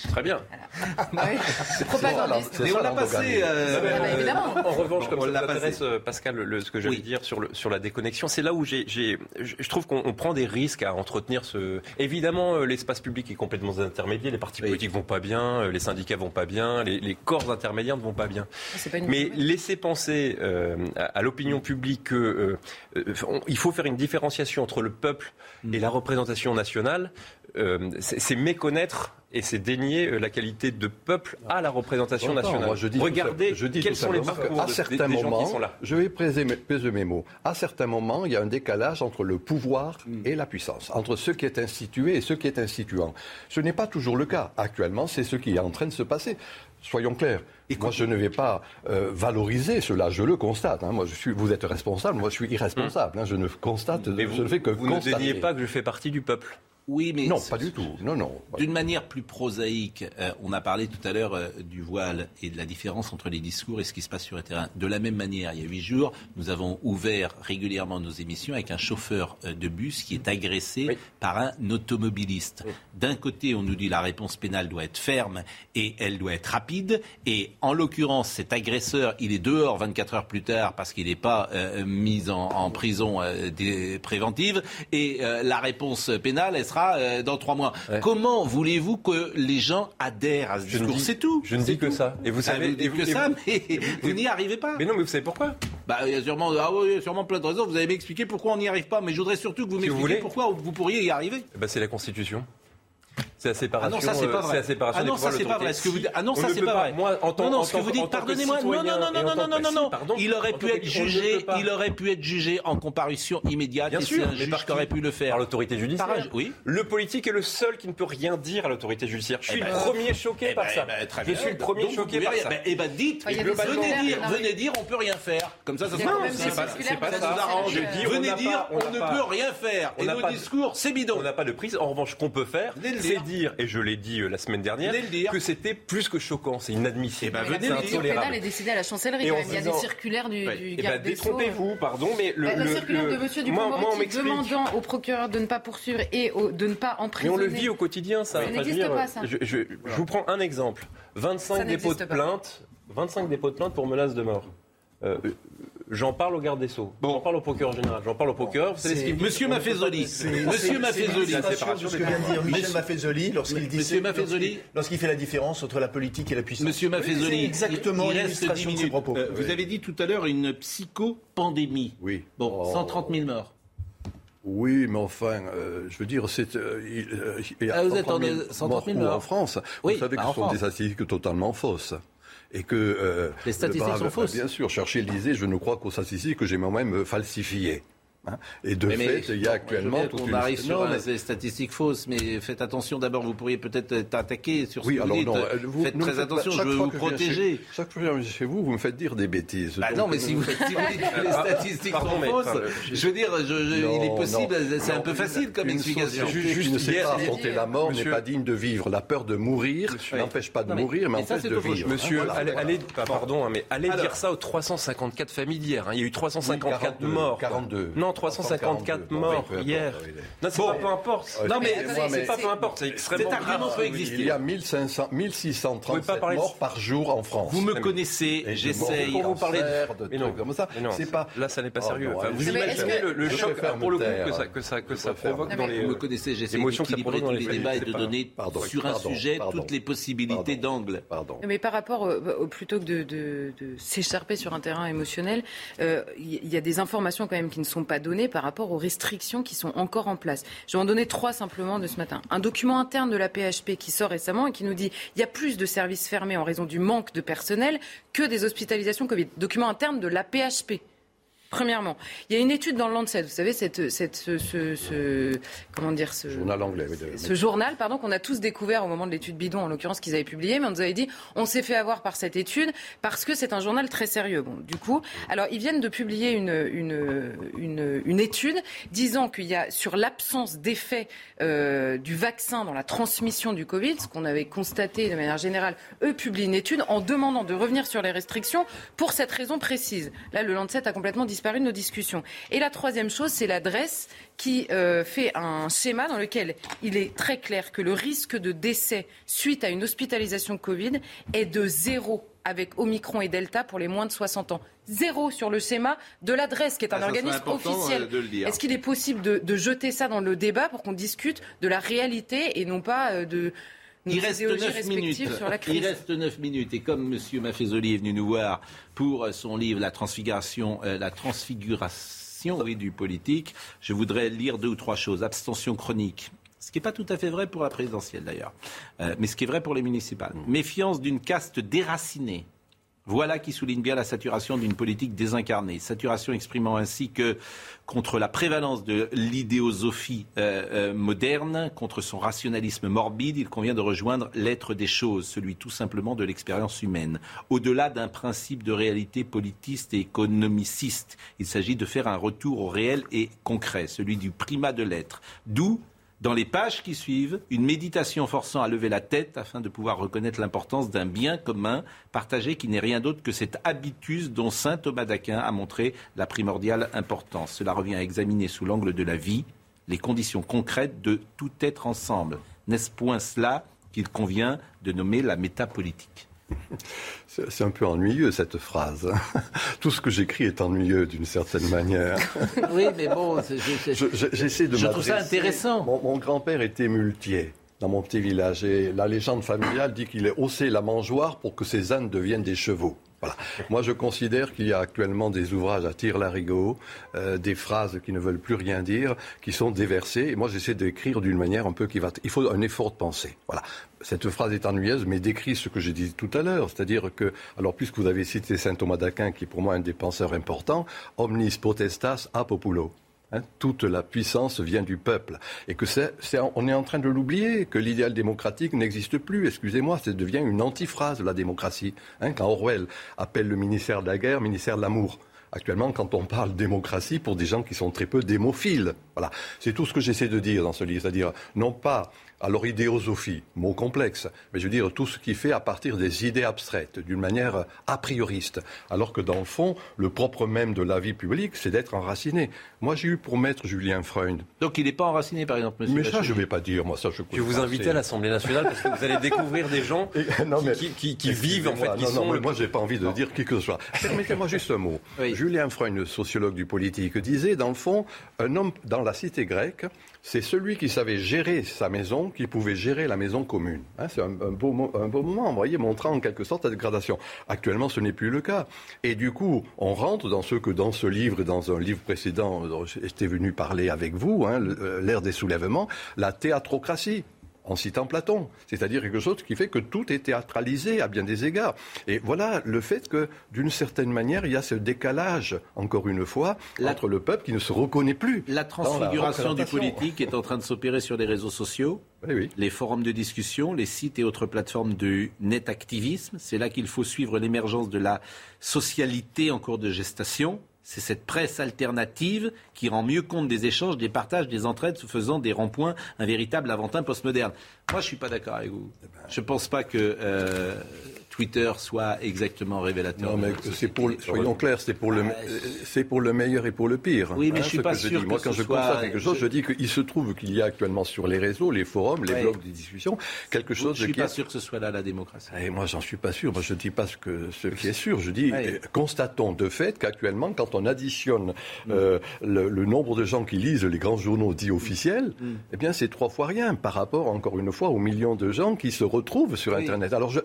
Très bien. C'est propagandiste. Mais on l'a passé. Euh, ah, évidemment. En revanche, comme ça intéresse, euh, Pascal, le, ce que j'allais dire sur, le, sur la déconnexion, c'est là où j'ai, je trouve qu'on prend des risques à entretenir ce. Évidemment, euh, l'espace public est complètement intermédiaire. Les partis politiques vont pas bien, les syndicats vont pas bien, les, corps intermédiaires ne vont pas bien. Ah, Mais laisser penser à, l'opinion publique qu'il faut faire une différenciation entre le peuple et la représentation nationale, c'est méconnaître et c'est dénier euh, la qualité de peuple à la représentation nationale. je dis Regardez je dis quels sont les parcours à certains moments, sont là. Je vais peser mes, mots. À certains moments, il y a un décalage entre le pouvoir mm. et la puissance, entre ce qui est institué et ce qui est instituant. Ce n'est pas toujours le cas. Actuellement, c'est ce qui est en train de se passer. Soyons clairs. Et moi, je ne vais pas euh, valoriser cela. Je le constate. Hein. Moi, je suis, vous êtes responsable. Moi, je suis irresponsable. Hein. Je ne constate. Mais je ne fais que vous ne déniez pas que je fais partie du peuple. Oui, mais non, pas du tout. Non, non. D'une manière plus prosaïque, euh, on a parlé tout à l'heure euh, du voile et de la différence entre les discours et ce qui se passe sur le terrain. De la même manière, il y a huit jours, nous avons ouvert régulièrement nos émissions avec un chauffeur euh, de bus qui est agressé par un automobiliste. D'un côté, on nous dit la réponse pénale doit être ferme et elle doit être rapide. Et en l'occurrence, cet agresseur, il est dehors 24 heures plus tard parce qu'il n'est pas mis en, en prison préventive. Et la réponse pénale, elle sera euh, dans trois mois. Comment voulez-vous que les gens adhèrent à ce discours C'est tout. Je ne dis que ça. Et vous savez, vous dites que ça, mais vous, n'y arrivez pas. Mais non, mais vous savez pourquoi Bah, il y a sûrement, ah oui, sûrement plein de raisons. Vous avez m'expliquer pourquoi on n'y arrive pas, mais je voudrais surtout que vous m'expliquiez pourquoi vous pourriez y arriver. Bah, c'est la Constitution. C'est la séparation. Ah non, ça c'est pas vrai. ah non, ça c'est pas vrai. Ce que vous ah non, ça c'est pas vrai. Moi, en tant, non, non, ce que vous dites, pardonnez-moi. Non, non, non, non, non, non, non, non. Il aurait pu être jugé. Il aurait pu être jugé en comparution immédiate. Bien sûr, un juge qui aurait pu le faire. Par l'autorité judiciaire. Oui. Le politique est le seul qui ne peut rien dire à l'autorité judiciaire. Je suis le premier choqué par ça. Je suis le premier choqué par ça. Eh ben, dites. Venez dire, venez dire, on peut rien faire. Comme ça, ça se C'est pas ça. Venez dire, on ne peut rien faire. Et nos discours, c'est bidon. On n'a pas de prise. En revanche, ce qu'on peut faire, c'est dire, et je l'ai dit euh, la semaine dernière que c'était plus que choquant, c'est inadmissible. Et eh ben, venez le dire. pénal est décidé à la chancellerie. Il y a des circulaires du, ouais. du eh ben, garde des Détrompez-vous, pardon, mais le, la circulaire de Monsieur Dupond-Moretti demandant au procureur de ne pas poursuivre et de ne pas emprisonner. Mais on le vit au quotidien, ça. Ça n'existe pas, ça. Je, vous prends un exemple. 25 dépôts de plainte, 25 dépôts de plainte pour menace de mort. Euh, J'en parle au garde des Sceaux. J'en parle au procureur général. J'en parle au procureur. Vous savez ce qu'il Monsieur Maffezoli. Monsieur Maffezoli. C'est ce que vient de dire Michel Maffezoli lorsqu'il dit. Monsieur Maffezoli. Lorsqu'il fait la différence entre la politique et la puissance. Monsieur Maffezoli. exactement l'illustration de ses propos. Euh, vous avez dit tout à l'heure une psychopandémie. Oui. Bon, 130 000 morts. Oui, mais enfin, euh, je veux dire, c'est. Euh, il, y a ah, vous êtes en 130 000 morts en France. Oui, vous savez que ce sont des statistiques totalement fausses et que euh, les statistiques sont fausses. Bien sûr, chercher le disait, je ne crois qu'aux statistiques que j'ai moi-même falsifiées. Hein. et de fait, il y a actuellement toute on arrive sur des statistiques fausses, mais faites attention d'abord, vous pourriez peut-être être attaqué sur ce oui, que vous dites. Non, euh, vous, faites très attention, je veux vous protéger. chaque fois que je viens chez vous, vous me faites dire des bêtises. Bah non, mais si vous, dites que les statistiques sont fausses, je veux dire, il est possible, c'est un peu facile comme explication. Juste ne sait pas affronter la mort n'est pas digne de vivre. La peur de mourir n'empêche pas de mourir, mais empêche de vivre. Monsieur, allez, pardon, mais allez dire ça aux 354 familles hier. Il y a eu 354 morts. 42. Non, seulement 354 morts hier. Non, c'est pas peu importe. Non, mais c'est pas peu importe. C'est extrêmement grave. peut exister. Il y a 1500, 1637 morts par jour en France. Vous me connaissez, j'essaye. Pour vous parler de trucs comme ça, c'est pas. Là, ça n'est pas sérieux. Vous imaginez le choc pour le coup que ça que ça provoque dans les. Vous me connaissez, j'essaie d'équilibrer tous les débats et de donner sur un sujet toutes les possibilités d'angle. Mais par rapport, plutôt que de s'écharper sur un terrain émotionnel, il y a des informations quand même qui ne sont pas données par rapport aux restrictions qui sont encore en place. Je vais en donner trois simplement de ce matin. Un document interne de la PHP qui sort récemment et qui nous dit qu'il y a plus de services fermés en raison du manque de personnel que des hospitalisations Covid. Document interne de la PHP. Premièrement, il y a une étude dans le Lancet, vous savez, cette, cette, ce, ce, comment dire, ce journal anglais, ce journal, pardon, qu'on a tous découvert au moment de l'étude bidon, en l'occurrence qu'ils avaient publié, mais on nous avait dit, on s'est fait avoir par cette étude parce que c'est un journal très sérieux. Bon, du coup, alors ils viennent de publier une, une, une, une étude disant qu'il y a sur l'absence d'effet euh, du vaccin dans la transmission du Covid, ce qu'on avait constaté de manière générale, eux publient une étude en demandant de revenir sur les restrictions pour cette raison précise. Là, le Lancet a complètement disparu disparu de nos discussions. Et la troisième chose, c'est l'adresse qui euh, fait un schéma dans lequel il est très clair que le risque de décès suite à une hospitalisation Covid est de zéro avec Omicron et Delta pour les moins de 60 ans. Zéro sur le schéma de l'adresse, qui est un ah, organisme officiel. Est-ce qu'il est possible de, jeter ça dans le débat pour qu'on discute de la réalité et non pas euh, de, il reste 9 minutes. Il reste 9 minutes. Et comme M. Maffezoli est venu nous voir pour son livre La transfiguration, euh, la transfiguration du politique, je voudrais lire deux ou trois choses. Abstention chronique. Ce qui n'est pas tout à fait vrai pour la présidentielle d'ailleurs, euh, mais ce qui est vrai pour les municipales. Méfiance d'une caste déracinée voilà qui souligne bien la saturation d'une politique désincarnée. Saturation exprimant ainsi que contre la prévalence de l'idéosophie euh, euh, moderne, contre son rationalisme morbide, il convient de rejoindre l'être des choses, celui tout simplement de l'expérience humaine. Au-delà d'un principe de réalité politiste et économiciste, il s'agit de faire un retour au réel et concret, celui du primat de l'être. D'où dans les pages qui suivent, une méditation forçant à lever la tête afin de pouvoir reconnaître l'importance d'un bien commun partagé qui n'est rien d'autre que cet habitus dont saint Thomas d'Aquin a montré la primordiale importance. Cela revient à examiner sous l'angle de la vie les conditions concrètes de tout être ensemble. N'est-ce point cela qu'il convient de nommer la métapolitique? C'est un peu ennuyeux cette phrase. Tout ce que j'écris est ennuyeux d'une certaine manière. oui, mais bon, j'essaie de Je trouve ça intéressant. Mon, grand-père était muletier dans mon petit village et la légende familiale dit qu'il a haussé la mangeoire pour que ses ânes deviennent des chevaux. Voilà. Moi, je considère qu'il y a actuellement des ouvrages à tir larigot, euh, des phrases qui ne veulent plus rien dire, qui sont déversées. Et moi, j'essaie d'écrire d'une manière un peu qui va. Il faut un effort de pensée. Voilà. Cette phrase est ennuyeuse, mais décrit ce que j'ai dit tout à l'heure, c'est-à-dire que, alors puisque vous avez cité saint Thomas d'Aquin, qui pour moi un des penseurs importants, omnis potestas a populo. Hein, toute la puissance vient du peuple. Et que c'est, on est en train de l'oublier, que l'idéal démocratique n'existe plus. Excusez-moi, ça devient une antiphrase, la démocratie. Hein, quand Orwell appelle le ministère de la guerre ministère de l'amour. Actuellement, quand on parle démocratie pour des gens qui sont très peu démophiles. Voilà. C'est tout ce que j'essaie de dire dans ce livre. C'est-à-dire, non pas alors idéosophie, mot complexe, mais je veux dire tout ce qui fait à partir des idées abstraites, d'une manière a prioriste, alors que dans le fond, le propre même de la vie publique, c'est d'être enraciné. Moi, j'ai eu pour maître Julien Freund. Donc il n'est pas enraciné, par exemple, monsieur Mais ça, je ne vais pas dire, moi, ça, je Je vais vous inviter à l'Assemblée nationale parce que vous allez découvrir des gens qui, vivent, en fait, qui non, sont... Non, moi, je n'ai pas envie de dire qui que ce soit. Permettez-moi juste un mot. Julien Freund, sociologue du politique, disait, dans le fond, un homme dans la cité grecque, c'est celui qui savait gérer sa maison, qui pouvait gérer la maison commune. Hein, c'est un, beau, moment, vous voyez, montrant en quelque sorte la dégradation. Actuellement, ce n'est plus le cas. Et du coup, on rentre dans ce que dans ce livre et dans un livre précédent, j'étais venu parler avec vous, hein, euh, l'ère des soulèvements, la théatrocratie en citant Platon, c'est-à-dire quelque chose qui fait que tout est théâtralisé à bien des égards. Et voilà le fait que, d'une certaine manière, il y a ce décalage, encore une fois, entre le peuple qui ne se reconnaît plus. La transfiguration du politique est en train de s'opérer sur les réseaux sociaux. Les forums de discussion, les sites et autres plateformes de net activisme, c'est là qu'il faut suivre l'émergence de la socialité en cours de gestation. C'est cette presse alternative qui rend mieux compte des échanges, des partages, des entraides, faisant des ronds-points un véritable aventin postmoderne. Moi, je ne suis pas d'accord avec vous. Je ne pense pas que euh, Twitter soit exactement révélateur. Non, mais c'est pour, soyons clairs, c'est pour, le, ah, c'est pour le meilleur et pour le pire. Oui, mais hein, je suis pas sûr. Moi, quand je constate quelque chose, je dis qu'il se trouve qu'il y a actuellement sur les réseaux, les forums, les blogs, les discussions, quelque chose. Je suis pas sûr que ce soit là la démocratie. Et moi, j'en suis pas sûr. Moi, je ne dis pas ce, que, ce qui est sûr. Je dis, euh, constatons de fait qu'actuellement, quand on additionne mm. euh, le, nombre de gens qui lisent les grands journaux dits officiels, mm. eh bien, c'est trois fois rien par rapport, encore une fois, aux millions de gens qui se retrouvent sur Internet. Alors, je,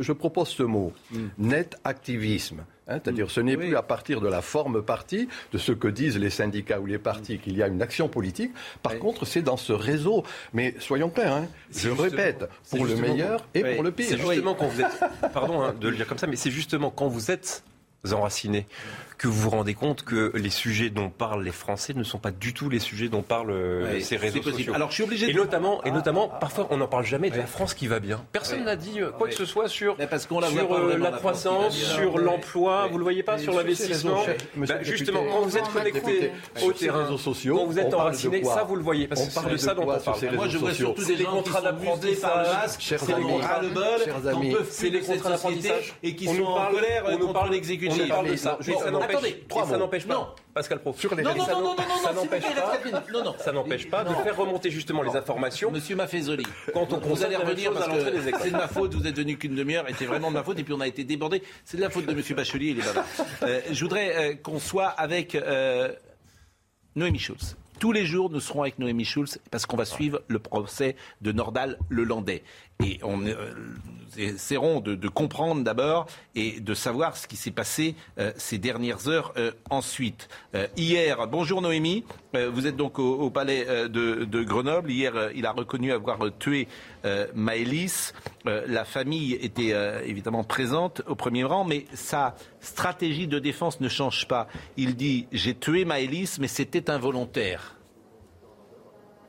je propose ce mot, mm. net activisme. Hein, c'est-à-dire, ce n'est plus à partir de la forme partie, de ce que disent les syndicats ou les partis, qu'il y a une action politique. Par contre, c'est dans ce réseau. Mais soyons clairs, hein, je répète, pour le meilleur et pour le pire. C'est justement quand vous êtes, pardon hein, de le dire comme ça, mais c'est justement quand vous êtes enraciné que vous vous rendez compte que les sujets dont parlent les Français ne sont pas du tout les sujets dont parlent euh, ces réseaux sociaux. Alors je suis obligé. Et notamment, et notamment, parfois on n'en parle jamais de la France qui va bien. Personne n'a dit euh, quoi que ce soit sur, parce qu'on la, sur euh, la, croissance, sur l'emploi. Vous le voyez pas sur l'investissement. Bah, justement, quand vous êtes connecté au terrain, réseaux sociaux, quand vous êtes enraciné, ça vous le voyez. Parce que c'est de ça dont on parle. Moi, je vois surtout des contrats d'apprentissage, c'est les contrats de bol, c'est les contrats d'apprentissage et qui sont en colère contre l'exécutif. On parle de ça. Attendez, ça n'empêche pas. Pascal Pro. Sur les non, non, non, non, ça n'empêche pas, ça n'empêche pas de faire remonter justement les informations. Monsieur Maffezoli, quand on vous allez revenir parce que c'est de ma faute, vous êtes venu qu'une demi-heure, et c'est vraiment de ma faute, et puis on a été débordé. C'est de la faute de Monsieur Bachelier, il est. Euh, je voudrais euh, qu'on soit avec euh, Noémie Schulz. Tous les jours, nous serons avec Noémie Schulz parce qu'on va suivre le procès de Nordal Lelandais. Et on, euh, essaierons de, comprendre d'abord et de savoir ce qui s'est passé euh, ces dernières heures euh, ensuite. hier, bonjour Noémie, vous êtes donc au, palais de, Grenoble. Hier, il a reconnu avoir tué Maëlys. la famille était évidemment présente au premier rang, mais sa stratégie de défense ne change pas. Il dit J'ai tué Maëlys, mais c'était involontaire.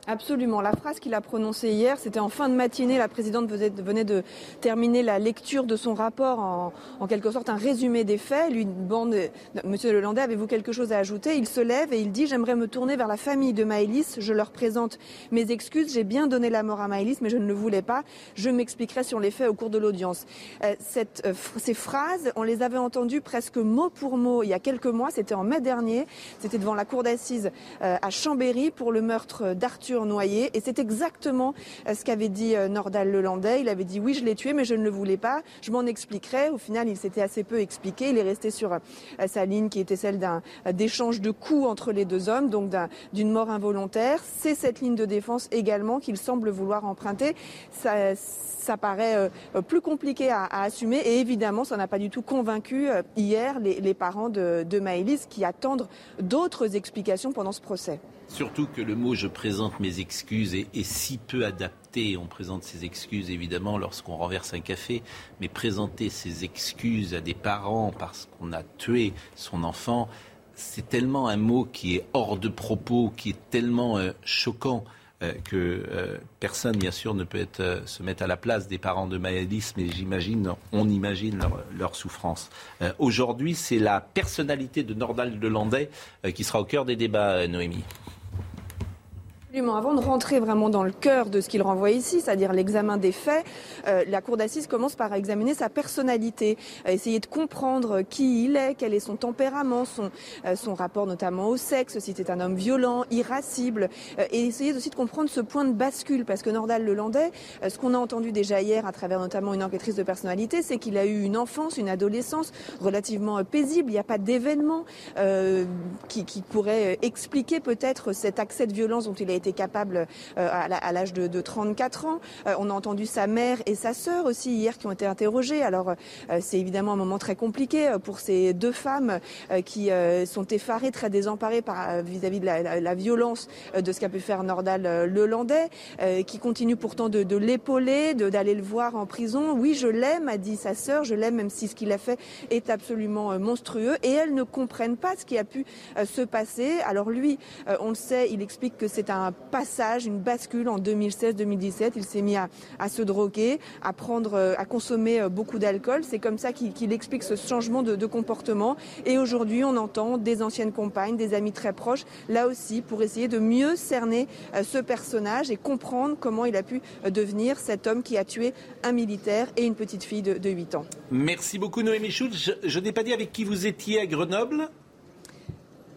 Absolument. La phrase qu'il a prononcée hier, c'était en fin de matinée. La présidente venait de terminer la lecture de son rapport, en, quelque sorte un résumé des faits. Lui demande, Monsieur Lelandais, avez-vous quelque chose à ajouter? Il se lève et il dit, j'aimerais me tourner vers la famille de Maëlys. Je leur présente mes excuses. J'ai bien donné la mort à Maëlys, mais je ne le voulais pas. Je m'expliquerai sur les faits au cours de l'audience. Euh, euh, ces phrases, on les avait entendues presque mot pour mot il y a quelques mois. C'était en mai dernier. C'était devant la cour d'assises euh, à Chambéry pour le meurtre d'Arthur Et c'est exactement euh, ce qu'avait dit euh, Nordal Lelandais. Il avait dit oui, je l'ai tué, mais je ne le voulais pas. Je m'en expliquerai. Au final, il s'était assez peu expliqué. Il est resté sur euh, sa ligne qui était celle d'un d'échange de coups entre les deux hommes, donc d'une mort involontaire. C'est cette ligne de défense également qu'il semble vouloir emprunter. Ça, ça paraît plus compliqué à, assumer et évidemment, ça n'a pas du tout convaincu hier les, parents de, de Maëlys qui attendent d'autres explications pendant ce procès. Surtout que le mot je présente mes excuses est, si peu adapté. On présente ses excuses évidemment lorsqu'on renverse un café, mais présenter ses excuses à des parents parce qu'on a tué son enfant, c'est tellement un mot qui est hors de propos, qui est tellement euh, choquant. Euh, que euh, personne, bien sûr, ne peut se mettre à la place des parents de Maëlys, mais j'imagine, on imagine leur, leur souffrance. Aujourd'hui, c'est la personnalité de Nordal de Landais qui sera au cœur des débats, Noémie. Avant de rentrer vraiment dans le cœur de ce qu'il renvoie ici, c'est-à-dire l'examen des faits, euh, la Cour d'assises commence par examiner sa personnalité, essayer de comprendre qui il est, quel est son tempérament, son, euh, son rapport notamment au sexe, si c'est un homme violent, irascible, euh, et essayer aussi de comprendre ce point de bascule, parce que Nordal Lelandais, ce qu'on a entendu déjà hier à travers notamment une enquêtrice de personnalité, c'est qu'il a eu une enfance, une adolescence relativement paisible, il n'y a pas d'événement qui, qui pourrait expliquer peut-être cet accès de violence dont il a été était capable euh, à l'âge de, 34 ans. Euh, on a entendu sa mère et sa sœur aussi hier qui ont été interrogées. Alors euh, c'est évidemment un moment très compliqué pour ces deux femmes qui sont effarées, très désemparées vis-à-vis de la, violence de ce qu'a pu faire Nordal Lelandais, qui continue pourtant de, de l'épauler, d'aller le voir en prison. Oui, je l'aime, a dit sa sœur, je l'aime même si ce qu'il a fait est absolument monstrueux. Et elles ne comprennent pas ce qui a pu se passer. Alors lui, on le sait, il explique que c'est un passage, une bascule en 2016-2017. Il s'est mis à, se droguer, à euh, consommer euh, beaucoup d'alcool. C'est comme ça qu'il explique ce changement de, comportement. Et aujourd'hui, on entend des anciennes compagnes, des amis très proches, là aussi, pour essayer de mieux cerner ce personnage et comprendre comment il a pu devenir cet homme qui a tué un militaire et une petite fille de, 8 ans. Merci beaucoup Noémie Schultz. je n'ai pas dit avec qui vous étiez à Grenoble.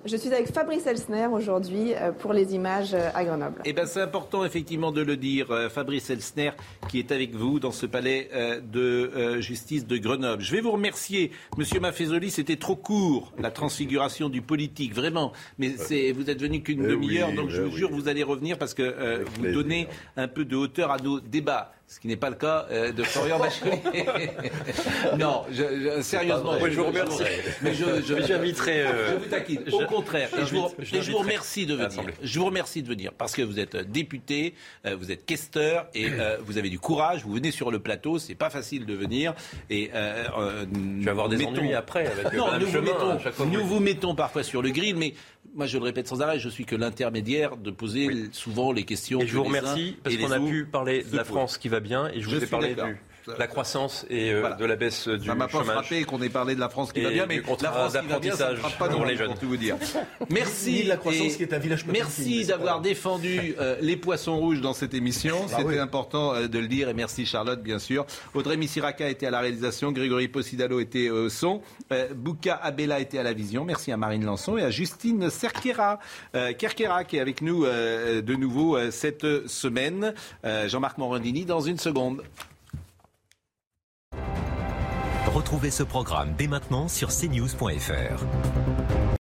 Je suis avec Fabrice Elsner aujourd'hui euh, pour les images euh, à Grenoble. Eh bien, c'est important effectivement de le dire. Euh, Fabrice Elsner qui est avec vous dans ce palais de justice de Grenoble. Je vais vous remercier, Monsieur Maffezoli. C'était trop court la transfiguration du politique, vraiment. Mais c'est, vous êtes venu qu'une demi-heure, donc je vous jure, vous allez revenir parce que vous donnez un peu de hauteur à nos débats ce qui n'est pas le cas euh, de Florian Bachelier. non, je, sérieusement. je vous remercie. Mais je, je, j'inviterai. Euh, je vous taquine. Au contraire. Et je, vous, je vous remercie de venir. Je vous remercie de venir parce que vous êtes député, euh, vous êtes questeur et vous avez du courage. Vous venez sur le plateau, c'est pas facile de venir. Et tu vas avoir des ennuis après avec non, nous, vous mettons, nous vous mettons parfois sur le grill, mais moi je le répète sans arrêt, je suis que l'intermédiaire de poser souvent les questions. Et je vous remercie parce qu'on a pu parler de la France qui va bien et je, vous ai parlé du la croissance et euh, de la baisse du chômage. Ça m'a pas frappé qu'on ait parlé de la France qui va bien, mais la France d'apprentissage pour les jeunes. Pour tout vous dire. Merci. la croissance qui est un village Merci d'avoir défendu euh, les poissons rouges dans cette émission. Bah C'était important euh, de le dire et merci Charlotte bien sûr. Audrey Missiraka était à la réalisation, Grégory Possidalo était au son, Bouka Abella était à la vision. Merci à Marine Lançon et à Justine Cerquera, Kerkera qui est avec nous de nouveau cette semaine. Jean-Marc Morandini dans une seconde. Retrouvez ce programme dès maintenant sur cnews.fr.